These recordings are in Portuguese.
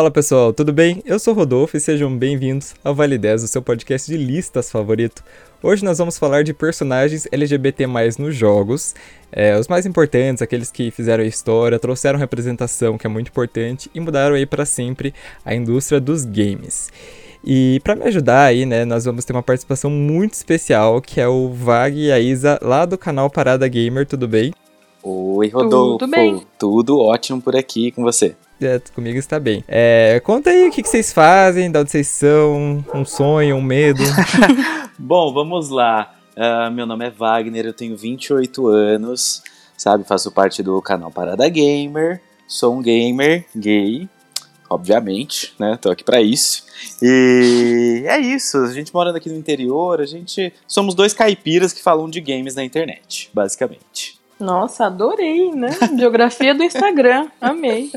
Fala pessoal, tudo bem? Eu sou Rodolfo e sejam bem-vindos ao Vale 10, o seu podcast de listas favorito. Hoje nós vamos falar de personagens LGBT nos jogos, é, os mais importantes, aqueles que fizeram história, trouxeram representação, que é muito importante, e mudaram aí para sempre a indústria dos games. E para me ajudar aí, né, nós vamos ter uma participação muito especial, que é o Vag e a Isa, lá do canal Parada Gamer, tudo bem? Oi, Rodolfo. Tudo bem? Tudo ótimo por aqui com você. É, comigo está bem. É, conta aí o que, que vocês fazem, de onde vocês são, um sonho, um medo. Bom, vamos lá. Uh, meu nome é Wagner, eu tenho 28 anos, sabe? Faço parte do canal Parada Gamer. Sou um gamer gay, obviamente, né? Tô aqui para isso. E é isso, a gente morando aqui no interior, a gente somos dois caipiras que falam de games na internet, basicamente. Nossa, adorei, né? Biografia do Instagram, amei.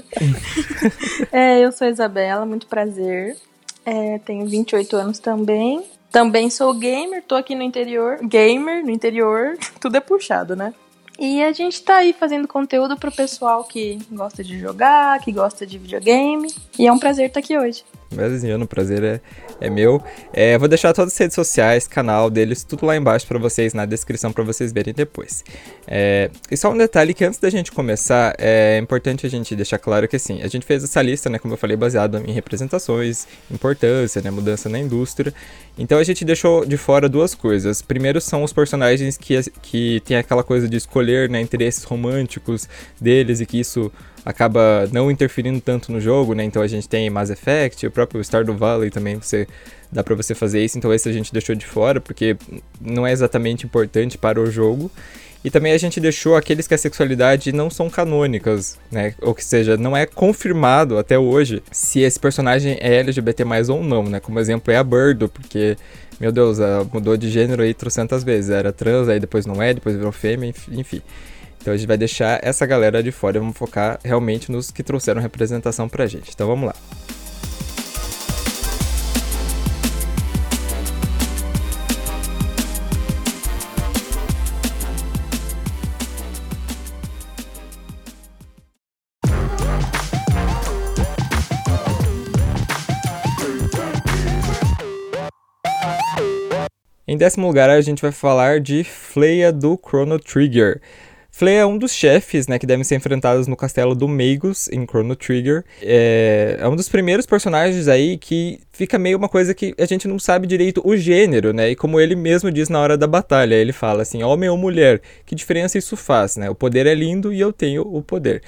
é, eu sou Isabela, muito prazer. É, tenho 28 anos também. Também sou gamer, tô aqui no interior. Gamer no interior, tudo é puxado, né? E a gente tá aí fazendo conteúdo pro pessoal que gosta de jogar, que gosta de videogame. E é um prazer estar aqui hoje. Imagina, o prazer é, é meu. É, vou deixar todas as redes sociais, canal deles, tudo lá embaixo para vocês, na descrição para vocês verem depois. É, e só um detalhe que antes da gente começar, é importante a gente deixar claro que assim, a gente fez essa lista, né, como eu falei, baseado em representações, importância, né, mudança na indústria. Então a gente deixou de fora duas coisas. Primeiro são os personagens que, que tem aquela coisa de escolher, né, interesses românticos deles e que isso acaba não interferindo tanto no jogo, né? Então a gente tem Mass Effect, o próprio Stardew Valley também você dá para você fazer isso. Então esse a gente deixou de fora porque não é exatamente importante para o jogo. E também a gente deixou aqueles que a sexualidade não são canônicas, né? Ou que seja, não é confirmado até hoje se esse personagem é LGBT mais ou não, né? Como exemplo é a Birdo, porque, meu Deus, ela mudou de gênero aí trocentas vezes. Era trans, aí depois não é, depois virou fêmea, enfim. Então a gente vai deixar essa galera de fora e vamos focar realmente nos que trouxeram representação pra gente. Então vamos lá. Em décimo lugar, a gente vai falar de Fleia do Chrono Trigger. Flea é um dos chefes, né, que devem ser enfrentados no castelo do Magus, em Chrono Trigger. É, é um dos primeiros personagens aí que fica meio uma coisa que a gente não sabe direito o gênero, né? E como ele mesmo diz na hora da batalha, ele fala assim, homem ou mulher, que diferença isso faz, né? O poder é lindo e eu tenho o poder.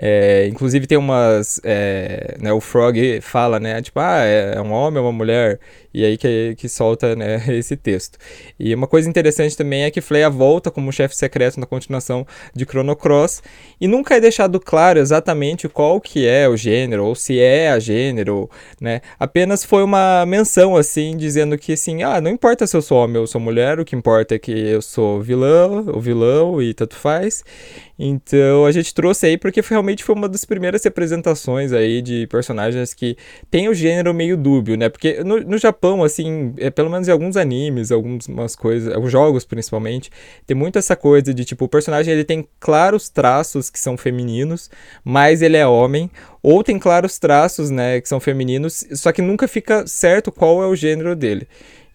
É, inclusive tem umas. É, né, o Frog fala, né? Tipo, ah, é, é um homem, é uma mulher. E aí que, que solta né, esse texto. E uma coisa interessante também é que Fleia volta como chefe secreto na continuação de Chrono Cross. E nunca é deixado claro exatamente qual que é o gênero, ou se é a gênero, né? Apenas foi uma menção, assim, dizendo que assim, ah, não importa se eu sou homem ou sou mulher, o que importa é que eu sou vilão, ou vilão, e tanto faz. Então a gente trouxe aí porque realmente foi uma das primeiras representações aí de personagens que tem o gênero meio dúbio, né? Porque no, no Japão, assim, é, pelo menos em alguns animes, algumas coisas, alguns jogos principalmente, tem muito essa coisa de tipo, o personagem ele tem claros traços que são femininos, mas ele é homem, ou tem claros traços, né, que são femininos, só que nunca fica certo qual é o gênero dele.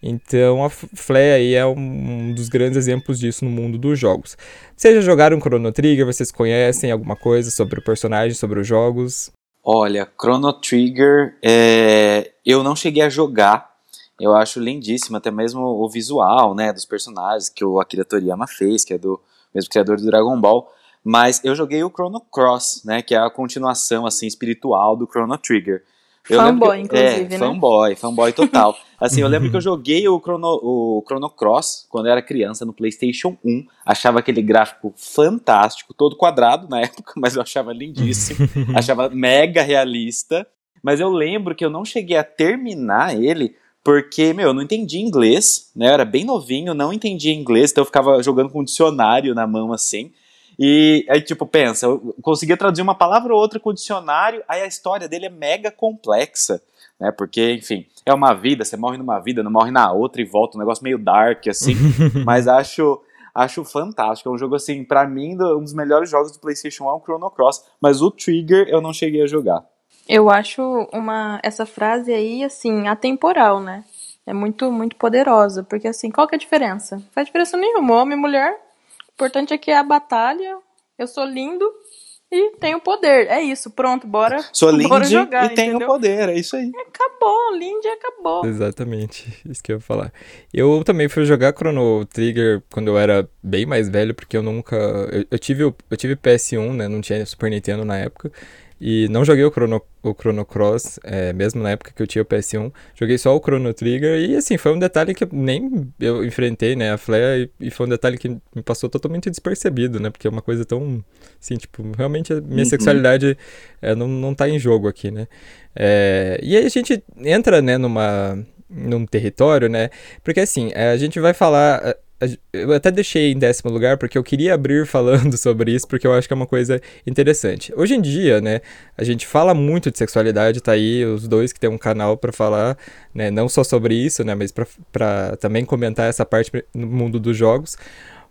Então a Flea aí é um dos grandes exemplos disso no mundo dos jogos. Vocês já jogaram Chrono Trigger? Vocês conhecem alguma coisa sobre o personagem, sobre os jogos? Olha, Chrono Trigger, é... eu não cheguei a jogar. Eu acho lindíssimo, até mesmo o visual, né, dos personagens que o Akira Toriyama fez, que é do mesmo criador do Dragon Ball. Mas eu joguei o Chrono Cross, né, que é a continuação assim espiritual do Chrono Trigger. Eu fanboy, que, inclusive, é, né? Fanboy, fanboy total. Assim, eu lembro que eu joguei o Chrono, o Chrono Cross quando eu era criança no PlayStation 1. Achava aquele gráfico fantástico, todo quadrado na época, mas eu achava lindíssimo. achava mega realista. Mas eu lembro que eu não cheguei a terminar ele porque, meu, eu não entendi inglês, né? Eu era bem novinho, não entendia inglês, então eu ficava jogando com um dicionário na mão assim. E aí, tipo, pensa, eu conseguia traduzir uma palavra ou outra com o dicionário, aí a história dele é mega complexa, né? Porque, enfim, é uma vida, você morre numa vida, não morre na outra e volta, um negócio meio dark, assim. mas acho acho fantástico. É um jogo, assim, para mim, um dos melhores jogos do PlayStation 1 é o Chrono Cross, mas o Trigger eu não cheguei a jogar. Eu acho uma essa frase aí assim atemporal, né? É muito muito poderosa, porque assim, qual que é a diferença? Não faz diferença nenhuma, homem e mulher. O importante é que é a batalha. Eu sou lindo e tenho poder. É isso, pronto, bora. Sou bora Lindy jogar, e tenho entendeu? poder, é isso aí. Acabou, Lindy acabou. Exatamente, isso que eu ia falar. Eu também fui jogar Chrono Trigger quando eu era bem mais velho, porque eu nunca. Eu, eu tive, eu tive PS1, né? Não tinha Super Nintendo na época. E não joguei o Chrono, o Chrono Cross, é, mesmo na época que eu tinha o PS1. Joguei só o Chrono Trigger. E assim, foi um detalhe que nem eu enfrentei, né? A Flea, e, e foi um detalhe que me passou totalmente despercebido, né? Porque é uma coisa tão. Assim, tipo, realmente a minha Uhum. sexualidade é, não, não tá em jogo aqui, né? É, e aí a gente entra, né, numa, num território, né? Porque assim, é, a gente vai falar. Eu até deixei em décimo lugar porque eu queria abrir falando sobre isso, porque eu acho que é uma coisa interessante. Hoje em dia, né, a gente fala muito de sexualidade, tá aí os dois que tem um canal pra falar, né, não só sobre isso, né, mas pra também comentar essa parte no mundo dos jogos.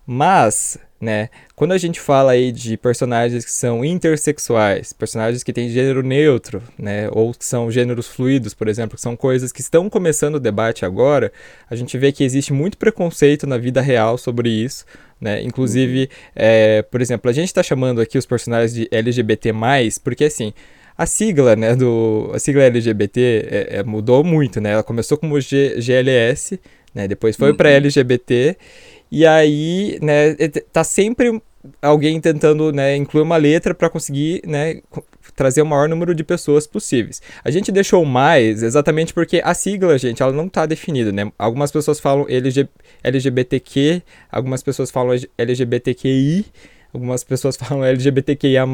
Mas, né, quando a gente fala aí de personagens que são intersexuais, personagens que têm gênero neutro, né, ou que são gêneros fluidos, por exemplo, que são coisas que estão começando o debate agora, a gente vê que existe muito preconceito na vida real sobre isso, né, inclusive, é, por exemplo, a gente está chamando aqui os personagens de LGBT+, porque assim, a sigla, né, do, a sigla LGBT é, é, mudou muito, né, ela começou como G- GLS, né, depois foi para LGBT, e aí, né, tá sempre alguém tentando, né, incluir uma letra para conseguir, né, trazer o maior número de pessoas possíveis. A gente deixou mais exatamente porque a sigla, gente, ela não tá definida, né? Algumas pessoas falam LG, LGBTQ, algumas pessoas falam LGBTQI, algumas pessoas falam LGBTQIA+,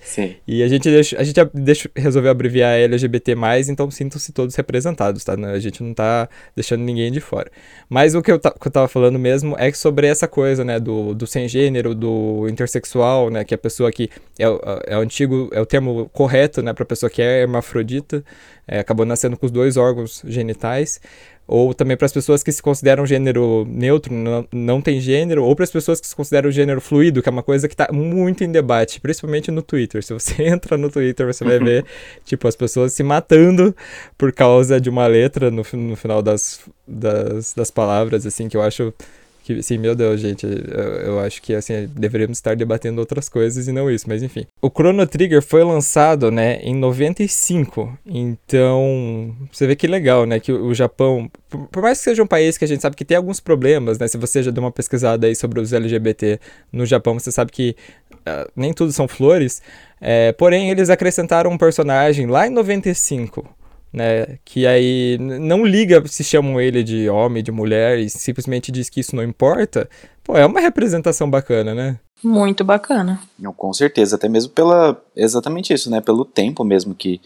Sim. e a gente, deixa, a gente deixa- resolveu abreviar LGBT+, então sintam-se todos representados, tá? A gente não tá deixando ninguém de fora. Mas o que eu, ta- que eu tava falando mesmo é que sobre essa coisa, né, do, do sem gênero, do intersexual, né, que é a pessoa que é, o- é o antigo, é o termo correto, né, pra pessoa que é hermafrodita, é, acabou nascendo com os dois órgãos genitais, ou também para as pessoas que se consideram gênero neutro, não, não tem gênero, ou para as pessoas que se consideram gênero fluido, que é uma coisa que está muito em debate, principalmente no Twitter. Se você entra no Twitter, você vai ver, tipo, as pessoas se matando por causa de uma letra no, no final das, das, das palavras, assim, que eu acho que, assim, meu Deus, gente, eu, eu acho que, assim, deveríamos estar debatendo outras coisas e não isso, mas enfim. O Chrono Trigger foi lançado, né, em 95, então, você vê que legal, né, que o, o Japão, por, por mais que seja um país que a gente sabe que tem alguns problemas, né, se você já deu uma pesquisada aí sobre os LGBT no Japão, você sabe que ah, nem tudo são flores, é, porém, eles acrescentaram um personagem lá em 95, né? Que aí não liga se chamam ele de homem, de mulher e simplesmente diz que isso não importa. Pô, é uma representação bacana, né? Muito bacana. Não, com certeza, até mesmo pela. Exatamente isso, né? Pelo tempo mesmo que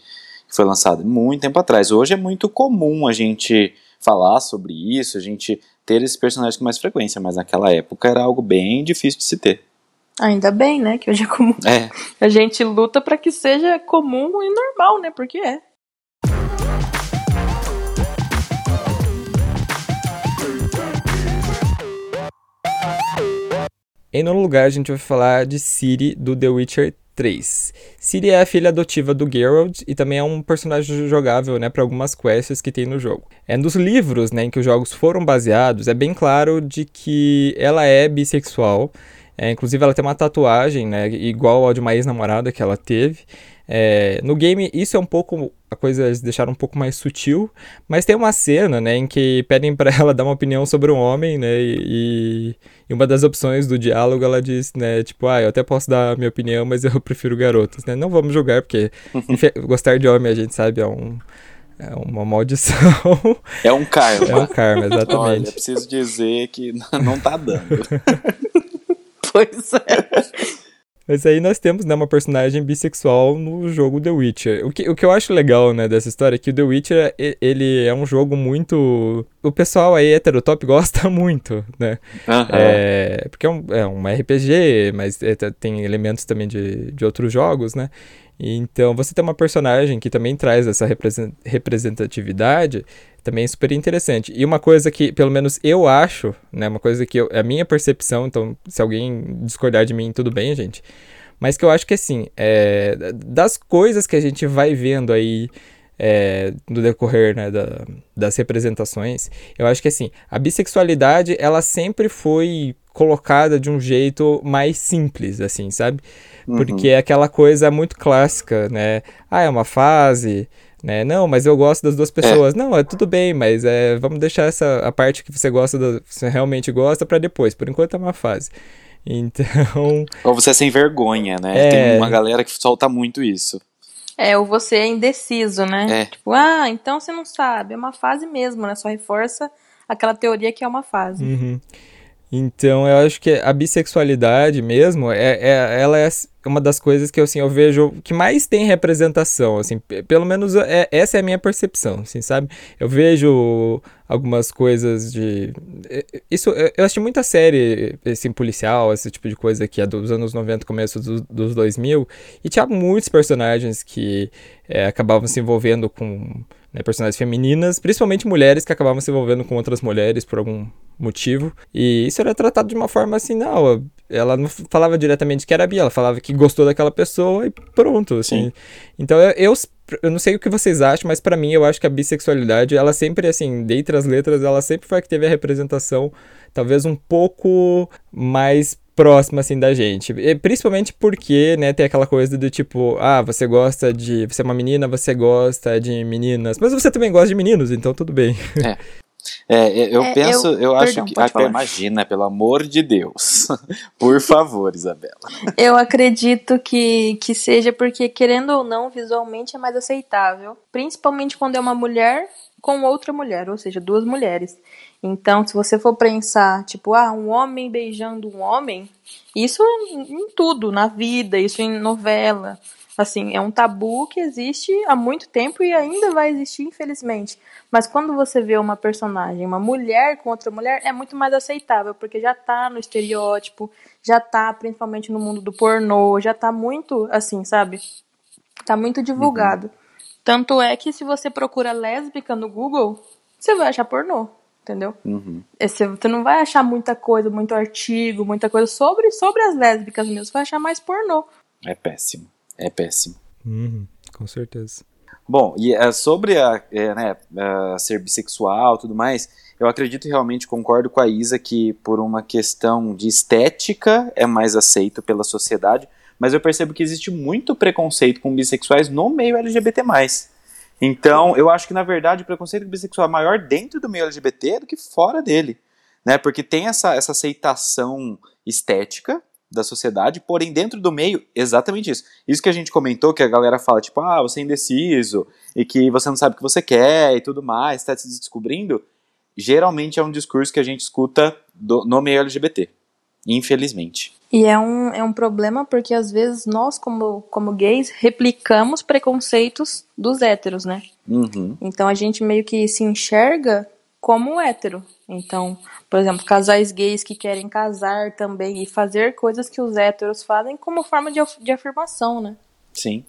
foi lançado, muito tempo atrás. Hoje é muito comum a gente falar sobre isso, a gente ter esses personagens com mais frequência, mas naquela época era algo bem difícil de se ter. Ainda bem, né? Que hoje é comum. É, A gente luta pra que seja comum e normal, né? Porque é. Em nono lugar, a gente vai falar de Ciri do The Witcher 3. Ciri é a filha adotiva do Geralt e também é um personagem jogável, né, para algumas quests que tem no jogo. É nos livros, né, em que os jogos foram baseados, é bem claro de que ela é bissexual. É, inclusive, ela tem uma tatuagem, né, igual ao de uma ex-namorada que ela teve. É, no game, isso é um pouco. A coisa eles deixaram um pouco mais sutil. Mas tem uma cena, né, em que pedem pra ela dar uma opinião sobre um homem, né, e, e uma das opções do diálogo ela diz, né, tipo, ah, eu até posso dar a minha opinião, mas eu prefiro garotas, né? Não vamos julgar, porque infe- gostar de homem a gente sabe é um. É uma maldição. é um karma. é um karma, Olha, exatamente. preciso dizer que não tá dando. Pois é. Mas aí nós temos, né, uma personagem bissexual no jogo The Witcher. O que, o que eu acho legal, né, dessa história é que o The Witcher, ele é um jogo muito... O pessoal aí heterotop gosta muito, né? É, porque é um, é um RPG, mas é, t- tem elementos também de, de outros jogos, né? Então, você tem uma personagem que também traz essa represen- representatividade, também é super interessante. E uma coisa que, pelo menos eu acho, né? Uma coisa que eu, é a minha percepção, então se alguém discordar de mim, tudo bem, gente. mas que eu acho que assim, é, das coisas que a gente vai vendo aí é, no decorrer né, da, das representações, eu acho que assim, a bissexualidade ela sempre foi colocada de um jeito mais simples, assim, sabe? Porque uhum. é aquela coisa muito clássica, né? Ah, é uma fase, né? Não, mas eu gosto das duas pessoas. É. Não, é tudo bem, mas é, vamos deixar essa a parte que você gosta, do, você realmente gosta para depois. Por enquanto é uma fase. Então. Ou você é sem vergonha, né? É... Tem uma galera que solta muito isso. É, ou você é indeciso, né? É. Tipo, ah, então você não sabe. É uma fase mesmo, né? Só reforça aquela teoria que é uma fase. Uhum. Então, eu acho que a bissexualidade mesmo, é, é, ela é uma das coisas que assim, eu vejo que mais tem representação, assim, pelo menos é, essa é a minha percepção, assim, sabe? Eu vejo algumas coisas de... Isso, eu assisti muita série, assim, policial, esse tipo de coisa que é dos anos 90, começo dos, dos 2000, e tinha muitos personagens que é, acabavam se envolvendo com né, personagens femininas, principalmente mulheres que acabavam se envolvendo com outras mulheres por algum motivo. E isso era tratado de uma forma assim, não, ela não falava diretamente que era bi, ela falava que gostou daquela pessoa e pronto, assim. Sim. Então eu, eu, eu, não sei o que vocês acham, mas para mim eu acho que a bissexualidade, ela sempre, assim, dentre as letras, ela sempre foi a que teve a representação talvez um pouco mais próxima, assim, da gente. E, principalmente porque, né, tem aquela coisa do tipo, ah, você gosta de... Você é uma menina, você gosta de meninas. Mas você também gosta de meninos, então tudo bem. É. É, eu é, penso, eu, eu acho que. Até imagina, pelo amor de Deus. Por favor, Isabela. Eu acredito que, que seja porque, querendo ou não, visualmente é mais aceitável. Principalmente quando é uma mulher com outra mulher, ou seja, duas mulheres. Então, se você for pensar, tipo, ah, um homem beijando um homem, isso em tudo, na vida, isso em novela. Assim, é um tabu que existe há muito tempo e ainda vai existir, infelizmente. Mas quando você vê uma personagem, uma mulher com outra mulher, é muito mais aceitável, porque já tá no estereótipo, já tá principalmente no mundo do pornô, já tá muito assim, sabe? Tá muito divulgado. Uhum. Tanto é que se você procura lésbica no Google, você vai achar pornô entendeu? Uhum. Esse, você não vai achar muita coisa, muito artigo, muita coisa sobre, sobre as lésbicas mesmo, você vai achar mais pornô. É péssimo, é péssimo. Uhum, com certeza. Bom, e é, sobre a, é, né, a ser bissexual e tudo mais, eu acredito e realmente concordo com a Isa que por uma questão de estética é mais aceito pela sociedade, mas eu percebo que existe muito preconceito com bissexuais no meio LGBT+. Então, eu acho que, na verdade, o preconceito bissexual é maior dentro do meio LGBT do que fora dele. Né? Porque tem essa, essa aceitação estética da sociedade, porém, dentro do meio, exatamente isso. Isso que a gente comentou, que a galera fala, tipo, ah, você é indeciso, e que você não sabe o que você quer e tudo mais, está se descobrindo, geralmente é um discurso que a gente escuta do, no meio LGBT. Infelizmente. E é um, é um problema porque às vezes nós, como, como gays, replicamos preconceitos dos héteros, né? Uhum. Então a gente meio que se enxerga como hétero. Então, por exemplo, casais gays que querem casar também e fazer coisas que os héteros fazem como forma de, de afirmação, né? Sim.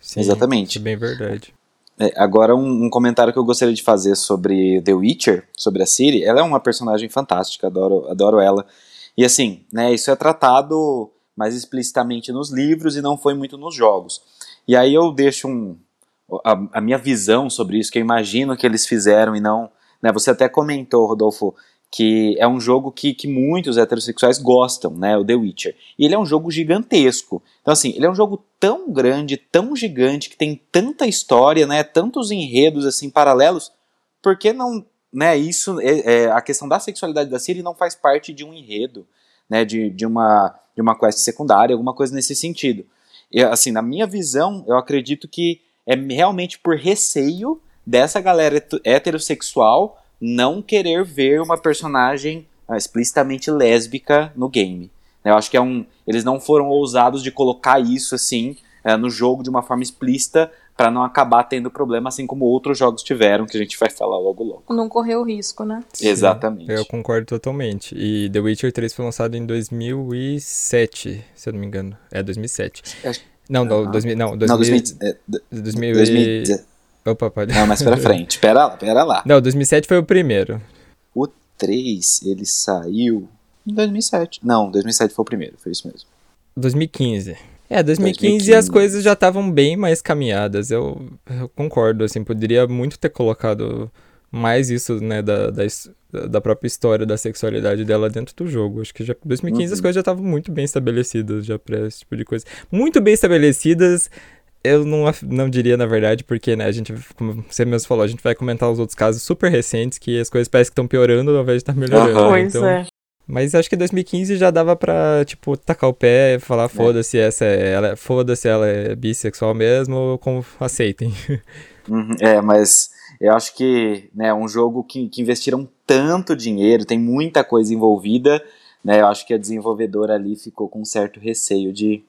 Sim Exatamente. É bem verdade. É, agora, um, um, comentário que eu gostaria de fazer sobre The Witcher, sobre a Ciri. Ela é uma personagem fantástica, adoro, adoro ela. E assim, né, isso é tratado mais explicitamente nos livros e não foi muito nos jogos. E aí eu deixo um, a, a minha visão sobre isso, que eu imagino que eles fizeram e não. Né, você até comentou, Rodolfo, que é um jogo que, que muitos heterossexuais gostam, né, o The Witcher. E ele é um jogo gigantesco. Então, assim, ele é um jogo tão grande, tão gigante, que tem tanta história, né, tantos enredos, assim, paralelos, por que não né, isso, é, é, a questão da sexualidade da Ciri não faz parte de um enredo, né, de, de, uma, de uma quest secundária, alguma coisa nesse sentido. Assim, na minha visão, eu acredito que é realmente por receio dessa galera heterossexual não querer ver uma personagem ah, explicitamente lésbica no game. Eu acho que é um, eles não foram ousados de colocar isso assim é, no jogo de uma forma explícita para não acabar tendo problema, assim como outros jogos tiveram, que a gente vai falar logo logo. Não correu risco, né? Sim, Exatamente. Eu concordo totalmente. E The Witcher 3 foi lançado em 2007, se eu não me engano. É 2007. Não, não, 2000, não, 2000, não 2000, é, 2000, 2000, Opa, pode. Não, mais pra frente. Pera lá, pera lá. Não, 2007 foi o primeiro. O 3, ele saiu em 2007. Não, 2007 foi o primeiro, foi isso mesmo. 2015. É, 2015, 2015. as coisas já estavam bem mais caminhadas. Eu, eu, concordo, assim, poderia muito ter colocado mais isso, né, da, da, da, própria história da sexualidade dela dentro do jogo. Acho que já 2015 uhum. as coisas já estavam muito bem estabelecidas já pra esse tipo de coisa. Muito bem estabelecidas. Eu não, não diria, na verdade, porque, né, a gente, como você mesmo falou, a gente vai comentar os outros casos super recentes que as coisas parecem que estão piorando ao invés de estar melhorando. Uhum. Pois então, é. Mas acho que 2015 já dava pra, tipo, tacar o pé e falar, é. foda-se, essa é, ela, foda-se, ela é bissexual mesmo, como aceitem. Uhum, é, mas eu acho que, né, um jogo que, que investiram tanto dinheiro, tem muita coisa envolvida, né, eu acho que a desenvolvedora ali ficou com um certo receio de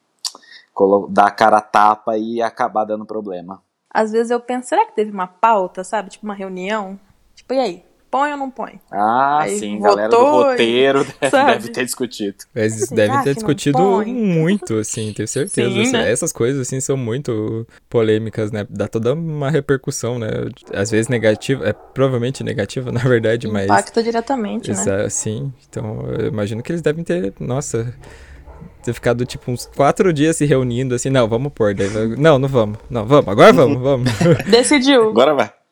dar a cara a tapa e acabar dando problema. Às vezes eu penso, será que teve uma pauta, sabe, tipo uma reunião? Tipo, e aí, põe ou não põe? Ah, Aí sim, galera do roteiro e, deve, deve, ter discutido. Eles devem ter discutido muito, assim, tenho certeza. Sim, assim, né? Essas coisas, assim, são muito polêmicas, né? Dá toda uma repercussão, né? Às vezes negativa, é provavelmente negativa, na verdade, mas... Impacta diretamente, né? Sim, então eu imagino que eles devem ter, nossa ter ficado tipo uns quatro dias se reunindo assim, não, vamos pôr, daí, não, não vamos, não, vamos, agora vamos, vamos. Decidiu. Agora vai.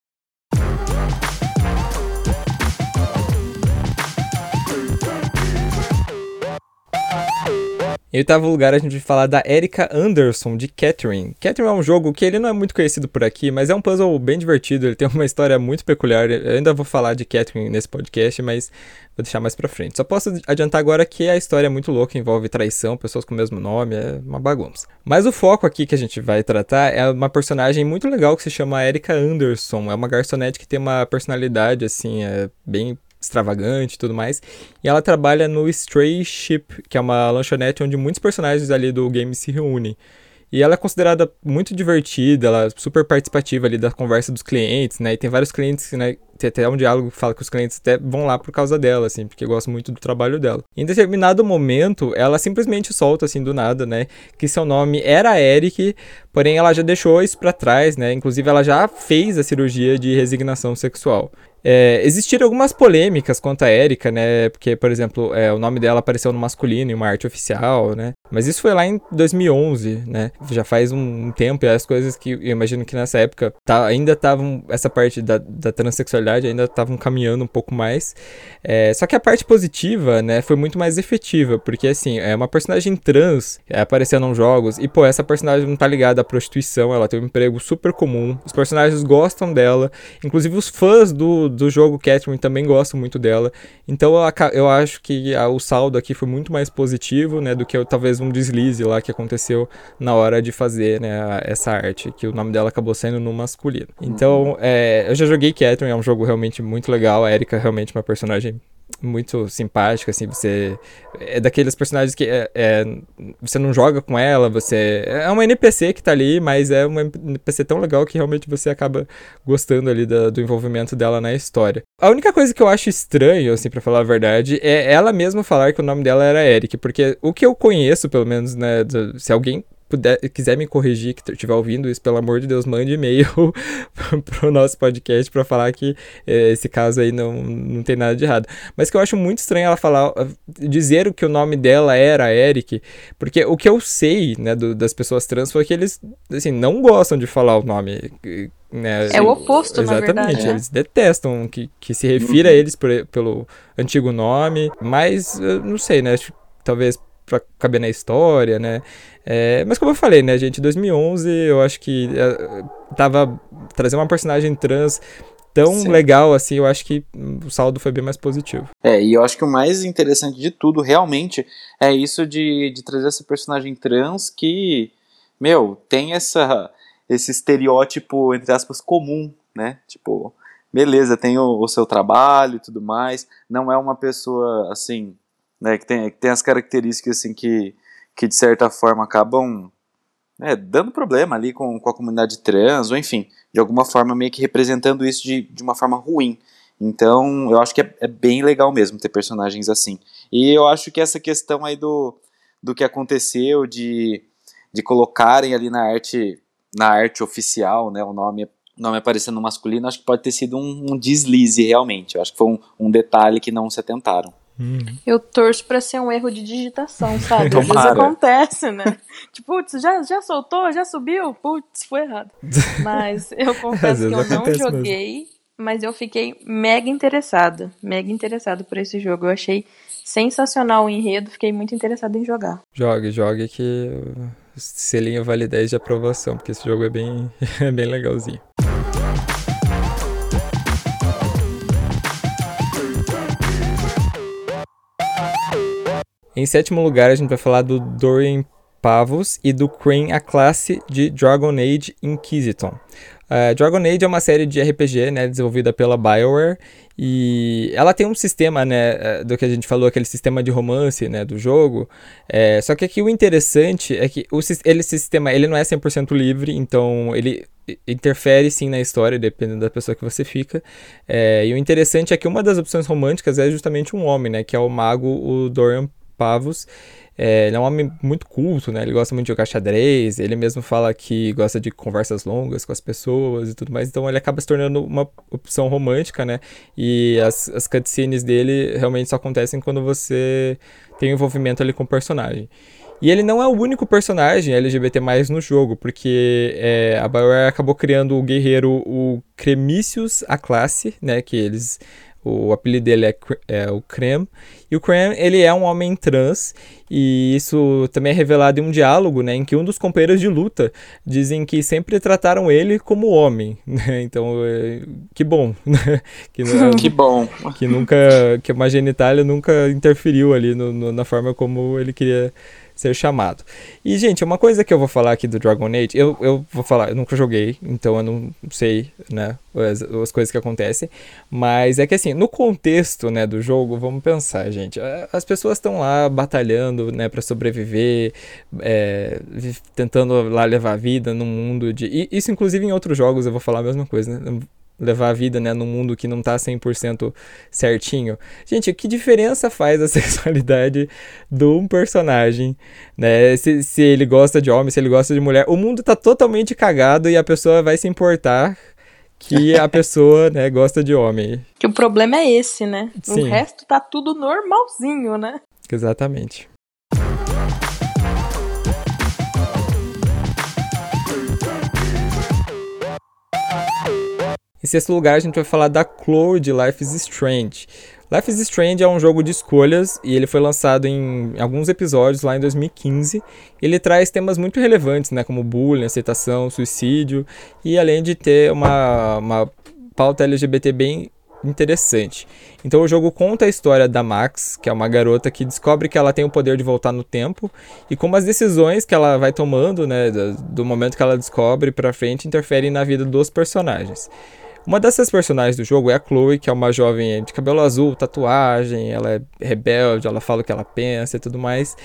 Em oitavo lugar, a gente vai falar da Erika Anderson, de Catherine. Catherine é um jogo que ele não é muito conhecido por aqui, mas é um puzzle bem divertido, ele tem uma história muito peculiar. Eu ainda vou falar de Catherine nesse podcast, mas vou deixar mais pra frente. Só posso adiantar agora que a história é muito louca, envolve traição, pessoas com o mesmo nome, é uma bagunça. Mas o foco aqui que a gente vai tratar é uma personagem muito legal que se chama Erika Anderson. É uma garçonete que tem uma personalidade, assim, é bem extravagante e tudo mais. E ela trabalha no Stray Ship, que é uma lanchonete onde muitos personagens ali do game se reúnem. E ela é considerada muito divertida, ela é super participativa ali da conversa dos clientes, né? E tem vários clientes, né? Tem até um diálogo que fala que os clientes até vão lá por causa dela, assim, porque gostam muito do trabalho dela. Em determinado momento, ela simplesmente solta, assim, do nada, né? Que seu nome era Eric, porém ela já deixou isso para trás, né? Inclusive, ela já fez a cirurgia de resignação sexual. É, existiram algumas polêmicas quanto a Erika, né? Porque, por exemplo, é, o nome dela apareceu no masculino em uma arte oficial, né? Mas isso foi lá em 2011, né? Já faz um tempo e as coisas que eu imagino que nessa época tá, ainda estavam, essa parte da, da transexualidade ainda estavam caminhando um pouco mais. É, só que a parte positiva, né, foi muito mais efetiva, porque assim, é uma personagem trans é, aparecendo nos jogos e, pô, essa personagem não tá ligada à prostituição, ela tem um emprego super comum, os personagens gostam dela, inclusive os fãs do do jogo Catherine também gosto muito dela. Então eu, eu acho que a, o saldo aqui foi muito mais positivo, né, do que talvez um deslize lá que aconteceu na hora de fazer, né, essa arte, que o nome dela acabou sendo no masculino. Então, é, eu já joguei Catherine, é um jogo realmente muito legal. A Erika é realmente uma personagem muito simpática, assim, você é daqueles personagens que é, é, você não joga com ela, você é uma NPC que tá ali, mas é uma NPC tão legal que realmente você acaba gostando ali do, do envolvimento dela na história. A única coisa que eu acho estranho, assim, para falar a verdade, é ela mesma falar que o nome dela era Eric, porque o que eu conheço, pelo menos, né, do, se alguém puder, quiser me corrigir, que estiver ouvindo isso, pelo amor de Deus, mande e-mail pro nosso podcast para falar que é, esse caso aí não, não tem nada de errado. Mas que eu acho muito estranho ela falar, dizer o que o nome dela era Eric, porque o que eu sei, né, do, das pessoas trans foi que eles, assim, não gostam de falar o nome. Né, é o oposto, Exatamente, na verdade, né? eles detestam que, que se refira uhum. a eles por, pelo antigo nome, mas não sei, né, talvez para caber na história, né? É, mas como eu falei, né, gente, em 2011 eu acho que é, tava trazendo uma personagem trans tão Sim. legal assim, eu acho que o saldo foi bem mais positivo. É, e eu acho que o mais interessante de tudo realmente é isso de, de trazer essa personagem trans que, meu, tem essa esse estereótipo, entre aspas, comum, né? Tipo, beleza, tem o, o seu trabalho e tudo mais, não é uma pessoa assim né, que, tem, que tem as características assim que, que de certa forma acabam né, dando problema ali com, com a comunidade trans, ou enfim, de alguma forma meio que representando isso de, de uma forma ruim. Então, eu acho que é, é, bem legal mesmo ter personagens assim. E eu acho que essa questão aí do, do que aconteceu, de, de colocarem ali na arte, na arte oficial, né, o nome, nome aparecendo no masculino, acho que pode ter sido um, um deslize realmente. Eu acho que foi um, um detalhe que não se atentaram. Uhum. Eu torço pra ser um erro de digitação, sabe? Às vezes acontece, né? Tipo, putz, já, já soltou? Já subiu? Putz, foi errado. Mas eu confesso que eu não joguei, mesmo. mas eu fiquei mega interessada. Mega interessada por esse jogo. Eu achei sensacional o enredo, fiquei muito interessada em jogar. Jogue, jogue que selinho vale 10 de aprovação, porque esse jogo é bem, é bem legalzinho. Em sétimo lugar, a gente vai falar do Dorian Pavos e do Crane, a classe de Dragon Age Inquisiton. Uh, Dragon Age é uma série de RPG, né, desenvolvida pela BioWare, e ela tem um sistema, né, eh, do que a gente falou, aquele sistema de romance, né, do jogo, é, só que aqui o interessante é que o, ele, sistema, ele não é 100% livre, então ele interfere sim na história, dependendo da pessoa que você fica, é, e o interessante é que uma das opções românticas é justamente um homem, né, que é o mago, o Dorian Pavos, é, ele é um homem muito culto, né? Ele gosta muito de jogar xadrez, ele mesmo fala que gosta de conversas longas com as pessoas e tudo mais, então ele acaba se tornando uma opção romântica, né? E as, as cutscenes dele realmente só acontecem quando você tem envolvimento ali com o personagem. E ele não é o único personagem LGBT no jogo, porque é, a BioWare acabou criando o guerreiro, o Cremícius, a classe, né? Que eles o apelido dele é, é, o Krem. E o Krem, ele é um homem trans. E isso também é revelado em um diálogo, né? Em que um dos companheiros de luta dizem que sempre trataram ele como homem. Né? Então, é, que bom. Né? que, que bom. Que nunca... Que uma genitália nunca interferiu ali no, no, na forma como ele queria ser chamado. E, gente, uma coisa que eu vou falar aqui do Dragon Age, eu, eu vou falar, eu nunca joguei, então eu não sei, né, as, as coisas que acontecem, mas é que assim, no contexto, né, do jogo, vamos pensar, gente, as pessoas estão lá batalhando, né, para sobreviver, é, tentando lá levar a vida no mundo de... E isso, inclusive, em outros jogos eu vou falar a mesma coisa, né, levar a vida, né, num mundo que não tá 100% certinho. Gente, que diferença faz a sexualidade de um personagem, né? Se, se ele gosta de homem, se ele gosta de mulher, o mundo tá totalmente cagado e a pessoa vai se importar que a pessoa, né, gosta de homem. Que o problema é esse, né? Sim. O resto tá tudo normalzinho, né? Exatamente. Em sexto lugar, a gente vai falar da Chloe de Life is Strange. Life is Strange é um jogo de escolhas e ele foi lançado em alguns episódios lá em 2015. Ele traz temas muito relevantes, né, como bullying, aceitação, suicídio e além de ter uma, uma pauta LGBT bem interessante. Então o jogo conta a história da Max, que é uma garota que descobre que ela tem o poder de voltar no tempo e como as decisões que ela vai tomando, né, do, do momento que ela descobre para frente interferem na vida dos personagens. Uma dessas personagens do jogo é a Chloe, que é uma jovem de cabelo azul, tatuagem, ela é rebelde, ela fala o que ela pensa e tudo mais.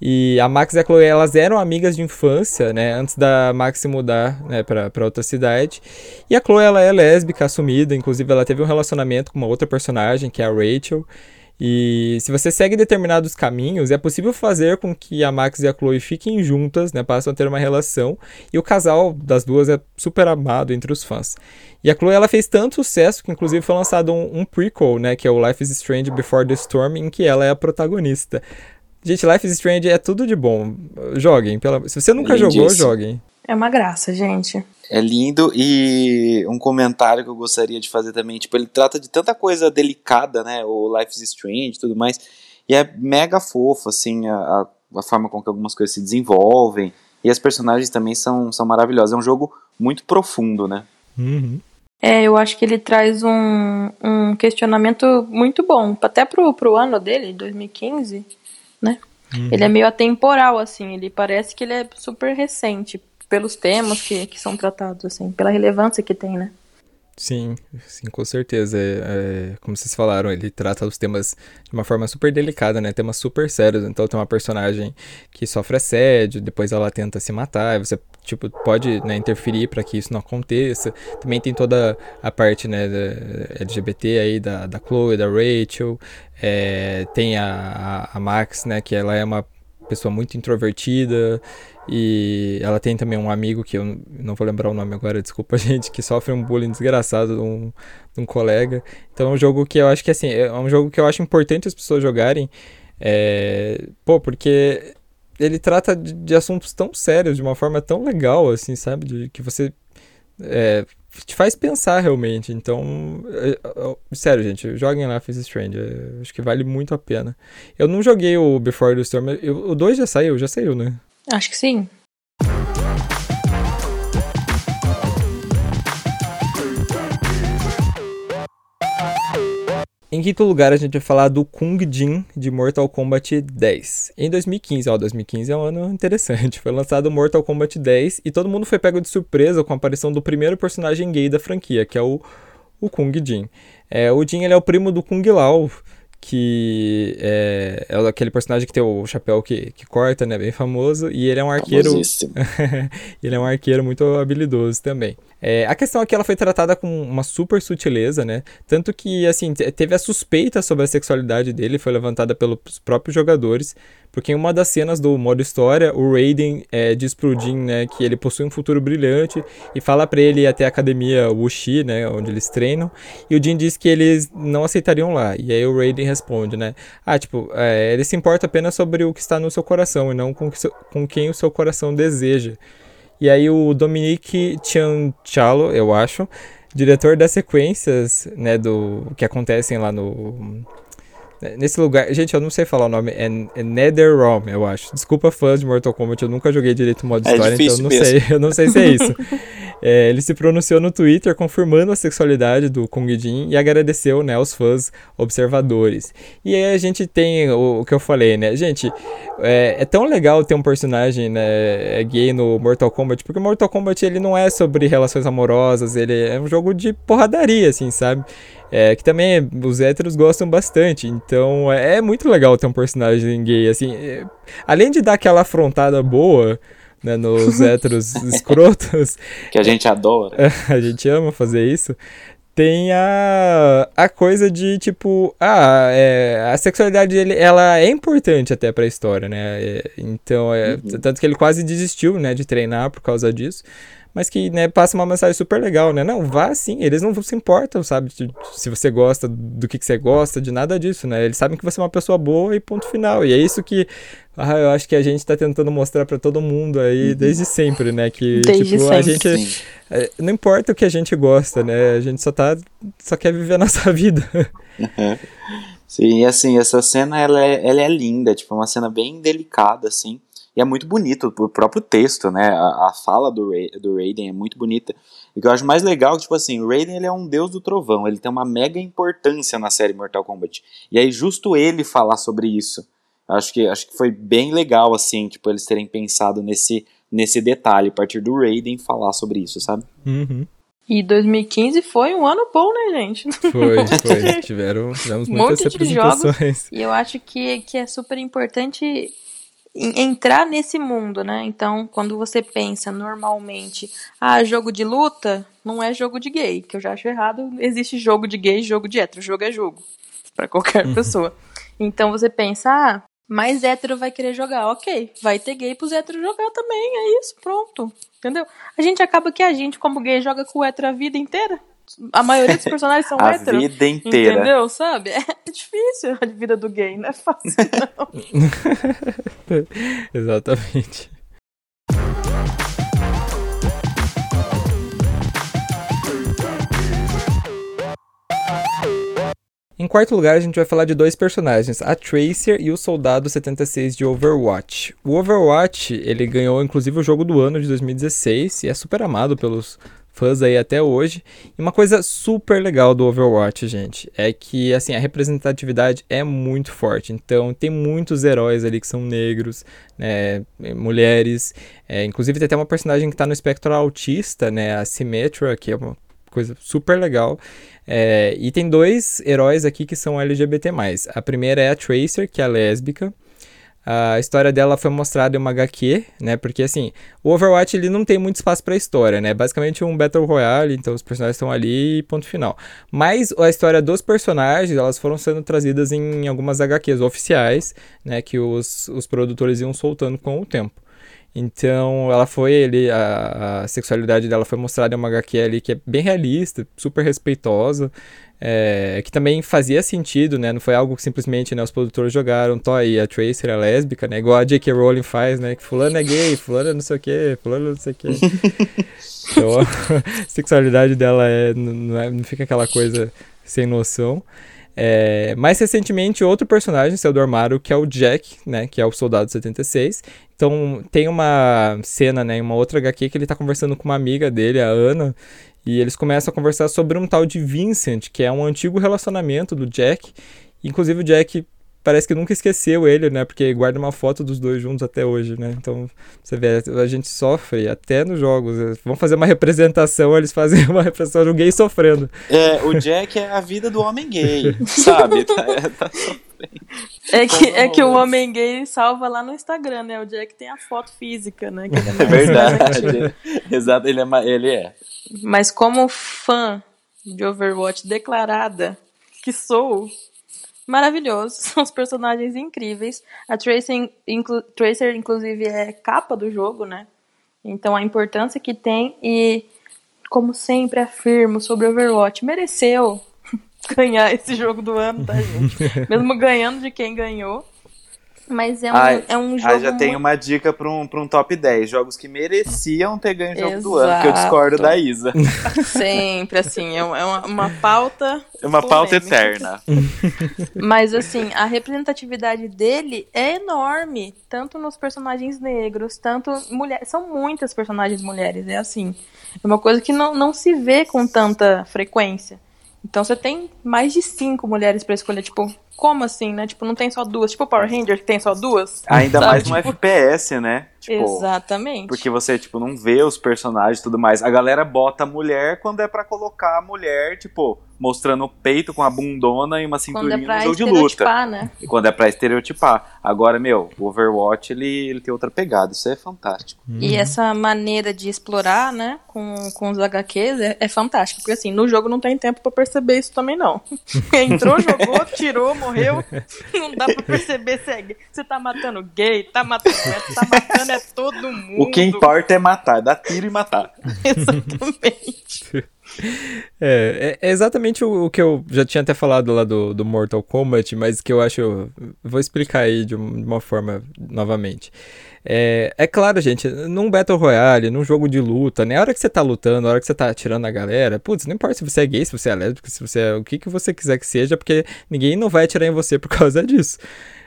E a Max e a Chloe, elas eram amigas de infância, né, antes da Max se mudar, né, pra, pra outra cidade. E a Chloe, ela é lésbica, assumida, inclusive ela teve um relacionamento com uma outra personagem, que é a Rachel. E se você segue determinados caminhos, é possível fazer com que a Max e a Chloe fiquem juntas, né, passam a ter uma relação, e o casal das duas é super amado entre os fãs. E a Chloe ela fez tanto sucesso que inclusive foi lançado um, um prequel, né, que é o Life is Strange Before the Storm, em que ela é a protagonista. Gente, Life is Strange é tudo de bom. Joguem. Pela... Se você nunca jogou, joguem. É uma graça, gente. É lindo e um comentário que eu gostaria de fazer também, tipo, ele trata de tanta coisa delicada, né, o Life is Strange e tudo mais, e é mega fofo, assim, a, a forma com que algumas coisas se desenvolvem, e as personagens também são, são maravilhosas. É um jogo muito profundo, né? Uhum. É, eu acho que ele traz um, um questionamento muito bom, até pro, pro ano dele, 2015, né? Uhum. Ele é meio atemporal, assim, ele parece que ele é super recente, pelos temas que, que são tratados, assim, pela relevância que tem, né? Sim, sim, com certeza. É, é, como vocês falaram, ele trata os temas de uma forma super delicada, né? Temas super sérios. Então tem uma personagem que sofre assédio, depois ela tenta se matar, e você tipo pode né, interferir para que isso não aconteça. Também tem toda a parte né LGBT aí da, da Chloe, da Rachel. É, tem a, a, a Max, né? Que ela é uma pessoa muito introvertida e ela tem também um amigo que eu não vou lembrar o nome agora, desculpa gente, que sofre um bullying desgraçado de um, de um colega. Então é um jogo que eu acho que assim, é um jogo que eu acho importante as pessoas jogarem. É, pô, porque ele trata de, de, assuntos tão sérios de uma forma tão legal, assim, sabe? De, que você é, te faz pensar realmente. Então, é, é, sério, gente, joguem lá Face Strange. É, acho que vale muito a pena. Eu não joguei o Before the Storm. Eu, o 2 já saiu, já saiu, né? Acho que sim. Em quinto lugar, a gente vai falar do Kung Jin de Mortal Kombat 10. Em 2015, ó, 2015 é um ano interessante. Foi lançado Mortal Kombat 10 e todo mundo foi pego de surpresa com a aparição do primeiro personagem gay da franquia, que é o, o Kung Jin. É, o Jin ele é o primo do Kung Lao, que é, é aquele personagem que tem o chapéu que, que corta, né, bem famoso, e ele é um arqueiro, ele é um arqueiro muito habilidoso também. É, a questão aqui ela foi tratada com uma super sutileza, né? Tanto que, assim, teve a suspeita sobre a sexualidade dele, foi levantada pelos próprios jogadores, porque em uma das cenas do modo história, o Raiden é, diz pro Jin, né, que ele possui um futuro brilhante e fala para ele ir até a academia Wuxi, né, onde eles treinam, e o Jin diz que eles não aceitariam lá. E aí o Raiden responde, né, ah, tipo, é, ele se importa apenas sobre o que está no seu coração e não com, que, com quem o seu coração deseja. E aí o Dominique Chanchalo, eu acho, diretor das sequências, né, do que acontecem lá no nesse lugar, gente, eu não sei falar o nome, é, é NetherRealm, eu acho. Desculpa fãs de Mortal Kombat, eu nunca joguei direito o modo é história, então eu não mesmo. sei, eu não sei se é isso. É, ele se pronunciou no Twitter confirmando a sexualidade do Kung Jin e agradeceu né, aos fãs observadores. E aí a gente tem o, o que eu falei, né? Gente, é, é, tão legal ter um personagem né, gay no Mortal Kombat, porque Mortal Kombat ele não é sobre relações amorosas, ele é um jogo de porradaria, assim, sabe? É, que também os héteros gostam bastante. Então é, é muito legal ter um personagem gay, assim. É, além de dar aquela afrontada boa né, nos héteros escrotos. Que a gente adora. a gente ama fazer isso. Tem a, a coisa de, tipo, ah, é, a sexualidade dele, ela é importante até pra história, né? É, então, é, uhum. tanto que ele quase desistiu, né, de treinar por causa disso mas que, né, passa uma mensagem super legal, né? Não, vá sim, eles não se importam, sabe? Se você gosta do que, que você gosta, de nada disso, né? Eles sabem que você é uma pessoa boa e ponto final. E é isso que ah, eu acho que a gente tá tentando mostrar para todo mundo aí uhum. desde sempre, né? Que, desde tipo, sempre, a gente. É, não importa o que a gente gosta, né? A gente só tá. só quer viver a nossa vida. Sim, e assim, essa cena ela é, ela é linda, tipo, é uma cena bem delicada, assim. E é muito bonito, o próprio texto, né? A, a fala do, Ra do Raiden é muito bonita. E o que eu acho mais legal, tipo assim, o Raiden ele é um deus do trovão, ele tem uma mega importância na série Mortal Kombat. E aí justo ele falar sobre isso. Acho que, acho que foi bem legal, assim, tipo, eles terem pensado nesse, nesse detalhe, a partir do Raiden falar sobre isso, sabe? Uhum. E 2015 foi um ano bom, né, gente? Foi, foi. Tiveram, tivemos muitas Monte representações. De jogos, e eu acho que, que é super importante entrar nesse mundo, né? Então, quando você pensa normalmente, ah, jogo de luta não é jogo de gay, que eu já acho errado. Existe jogo de gay, jogo de hétero, jogo é jogo para qualquer uhum. pessoa. Então você pensa, ah, mais hétero vai querer jogar, ok? Vai ter gay pros héteros jogar também, é isso, pronto, entendeu? A gente acaba que a gente, como gay, joga com o hétero a vida inteira. A maioria dos personagens são a héteros. A vida inteira. Entendeu? Sabe? É difícil a vida do gay, não é fácil, não. Exatamente. Em quarto lugar, a gente vai falar de dois personagens, a Tracer e o Soldado 76 de Overwatch. O Overwatch, ele ganhou inclusive o jogo do ano de 2016 e é super amado pelos fãs aí até hoje. E uma coisa super legal do Overwatch, gente, é que assim, a representatividade é muito forte. Então, tem muitos heróis ali que são negros, né, mulheres, é, inclusive tem até uma personagem que está no espectro autista, né, a Symmetra, que é uma coisa super legal. É, e tem dois heróis aqui que são LGBT+. A primeira é a Tracer, que é lésbica. A história dela foi mostrada em uma HQ, né? Porque assim, o Overwatch ele não tem muito espaço para história, né? Basicamente um Battle Royale, então os personagens estão ali e ponto final. Mas a história dos personagens, elas foram sendo trazidas em algumas HQs oficiais, né? Que os, os produtores iam soltando com o tempo. Então, ela foi ele a, a, sexualidade dela foi mostrada em uma HQ ali que é bem realista, super respeitosa, é, que também fazia sentido, né? Não foi algo que simplesmente né, os produtores jogaram, tó aí a Tracer é lésbica, né? Igual a J.K. Rowling faz, né? Que fulano é gay, fulano é não sei o que, fulano não sei o que. então, a sexualidade dela é não, é, não fica aquela coisa sem noção. É, mais recentemente, outro personagem saiu do armário, que é o Jack, né? Que é o Soldado 76. Então, tem uma cena, né? Em uma outra HQ que ele tá conversando com uma amiga dele, a Ana. E eles começam a conversar sobre um tal de Vincent, que é um antigo relacionamento do Jack. Inclusive, o Jack parece que nunca esqueceu ele, né? Porque guarda uma foto dos dois juntos até hoje, né? Então, você vê, a gente sofre até nos jogos. Vamos fazer uma representação, eles fazem uma representação de um gay sofrendo. É, o Jack é a vida do homem gay, sabe? Tá, é, tá É que, é que o homem gay salva lá no Instagram, né? O Jack tem a foto física, né? é, é verdade. Exato, ele é, ele é. Mas como fã de Overwatch declarada que sou, maravilhoso, são os personagens incríveis. A Tracer, inclu Tracer, inclusive, é capa do jogo, né? Então a importância que tem e, como sempre afirmo sobre Overwatch, mereceu ganhar esse jogo do ano, tá, gente? Mesmo ganhando de quem ganhou. Mas é um, ai, é um jogo. Ai, já muito... tem uma dica para um, pra um top 10. Jogos que mereciam ter ganho o jogo Exato. do ano, que eu discordo da Isa. Sempre, assim, é uma, uma pauta. É uma pauta eterna. Mas, assim, a representatividade dele é enorme. Tanto nos personagens negros, tanto mulheres. São muitas personagens mulheres, é assim. É uma coisa que não, não se vê com tanta frequência. Então você tem mais de cinco mulheres para escolher, tipo, como assim, né? Tipo, não tem só duas. Tipo o Power Ranger que tem só duas. Ainda sabe? mais no tipo... FPS, né? Tipo, Exatamente. Porque você, tipo, não vê os personagens e tudo mais. A galera bota a mulher quando é para colocar a mulher, tipo, mostrando o peito com a bundona e uma cinturinha quando é no jogo de luta. Né? E quando é pra estereotipar. Agora, meu, o Overwatch, ele, ele tem outra pegada. Isso é fantástico. Uhum. E essa maneira de explorar, né, com, com os HQs é, é fantástico. Porque, assim, no jogo não tem tempo para perceber isso também, não. Entrou, jogou, tirou, morreu. Não dá pra perceber se é gay. Você tá matando gay, tá matando tá matando é todo mundo. O que importa é matar, dar tiro e matar. Exatamente. É, é, exatamente o, o, que eu já tinha até falado lá do, do Mortal Kombat, mas que eu acho. Vou explicar aí de uma, de uma forma novamente. É, é claro, gente, num Battle Royale, num jogo de luta, né? A hora que você tá lutando, a hora que você tá atirando a galera, putz, não importa se você é gay, se você é lésbico, se você é o que, que você quiser que seja, porque ninguém não vai atirar em você por causa disso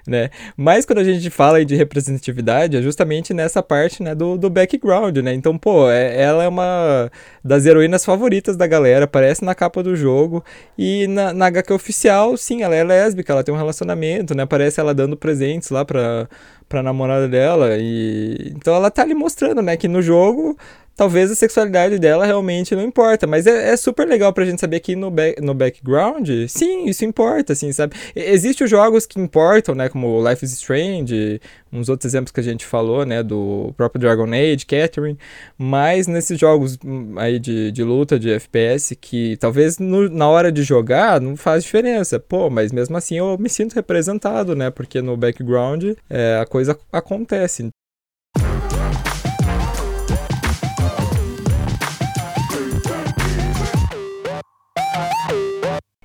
né? Mas quando a gente fala de representatividade, é justamente nessa parte, né, do, do background, né? Então, pô, é, ela é uma das heroínas favoritas da galera, aparece na capa do jogo e na, na HQ oficial, sim, ela é lésbica, ela tem um relacionamento, né? Aparece ela dando presentes lá pra, pra namorada dela e... Então ela tá ali mostrando, né, que no jogo talvez a sexualidade dela realmente não importa. Mas é, é super legal pra gente saber que no, no background, sim, isso importa, assim, sabe? Existem os jogos que importam, né? Como Life is Strange, uns outros exemplos que a gente falou, né? Do próprio Dragon Age, Catherine. Mas nesses jogos hum, aí de, de luta, de FPS, que talvez no, na hora de jogar não faz diferença. Pô, mas mesmo assim eu me sinto representado, né? Porque no background é, a coisa acontece.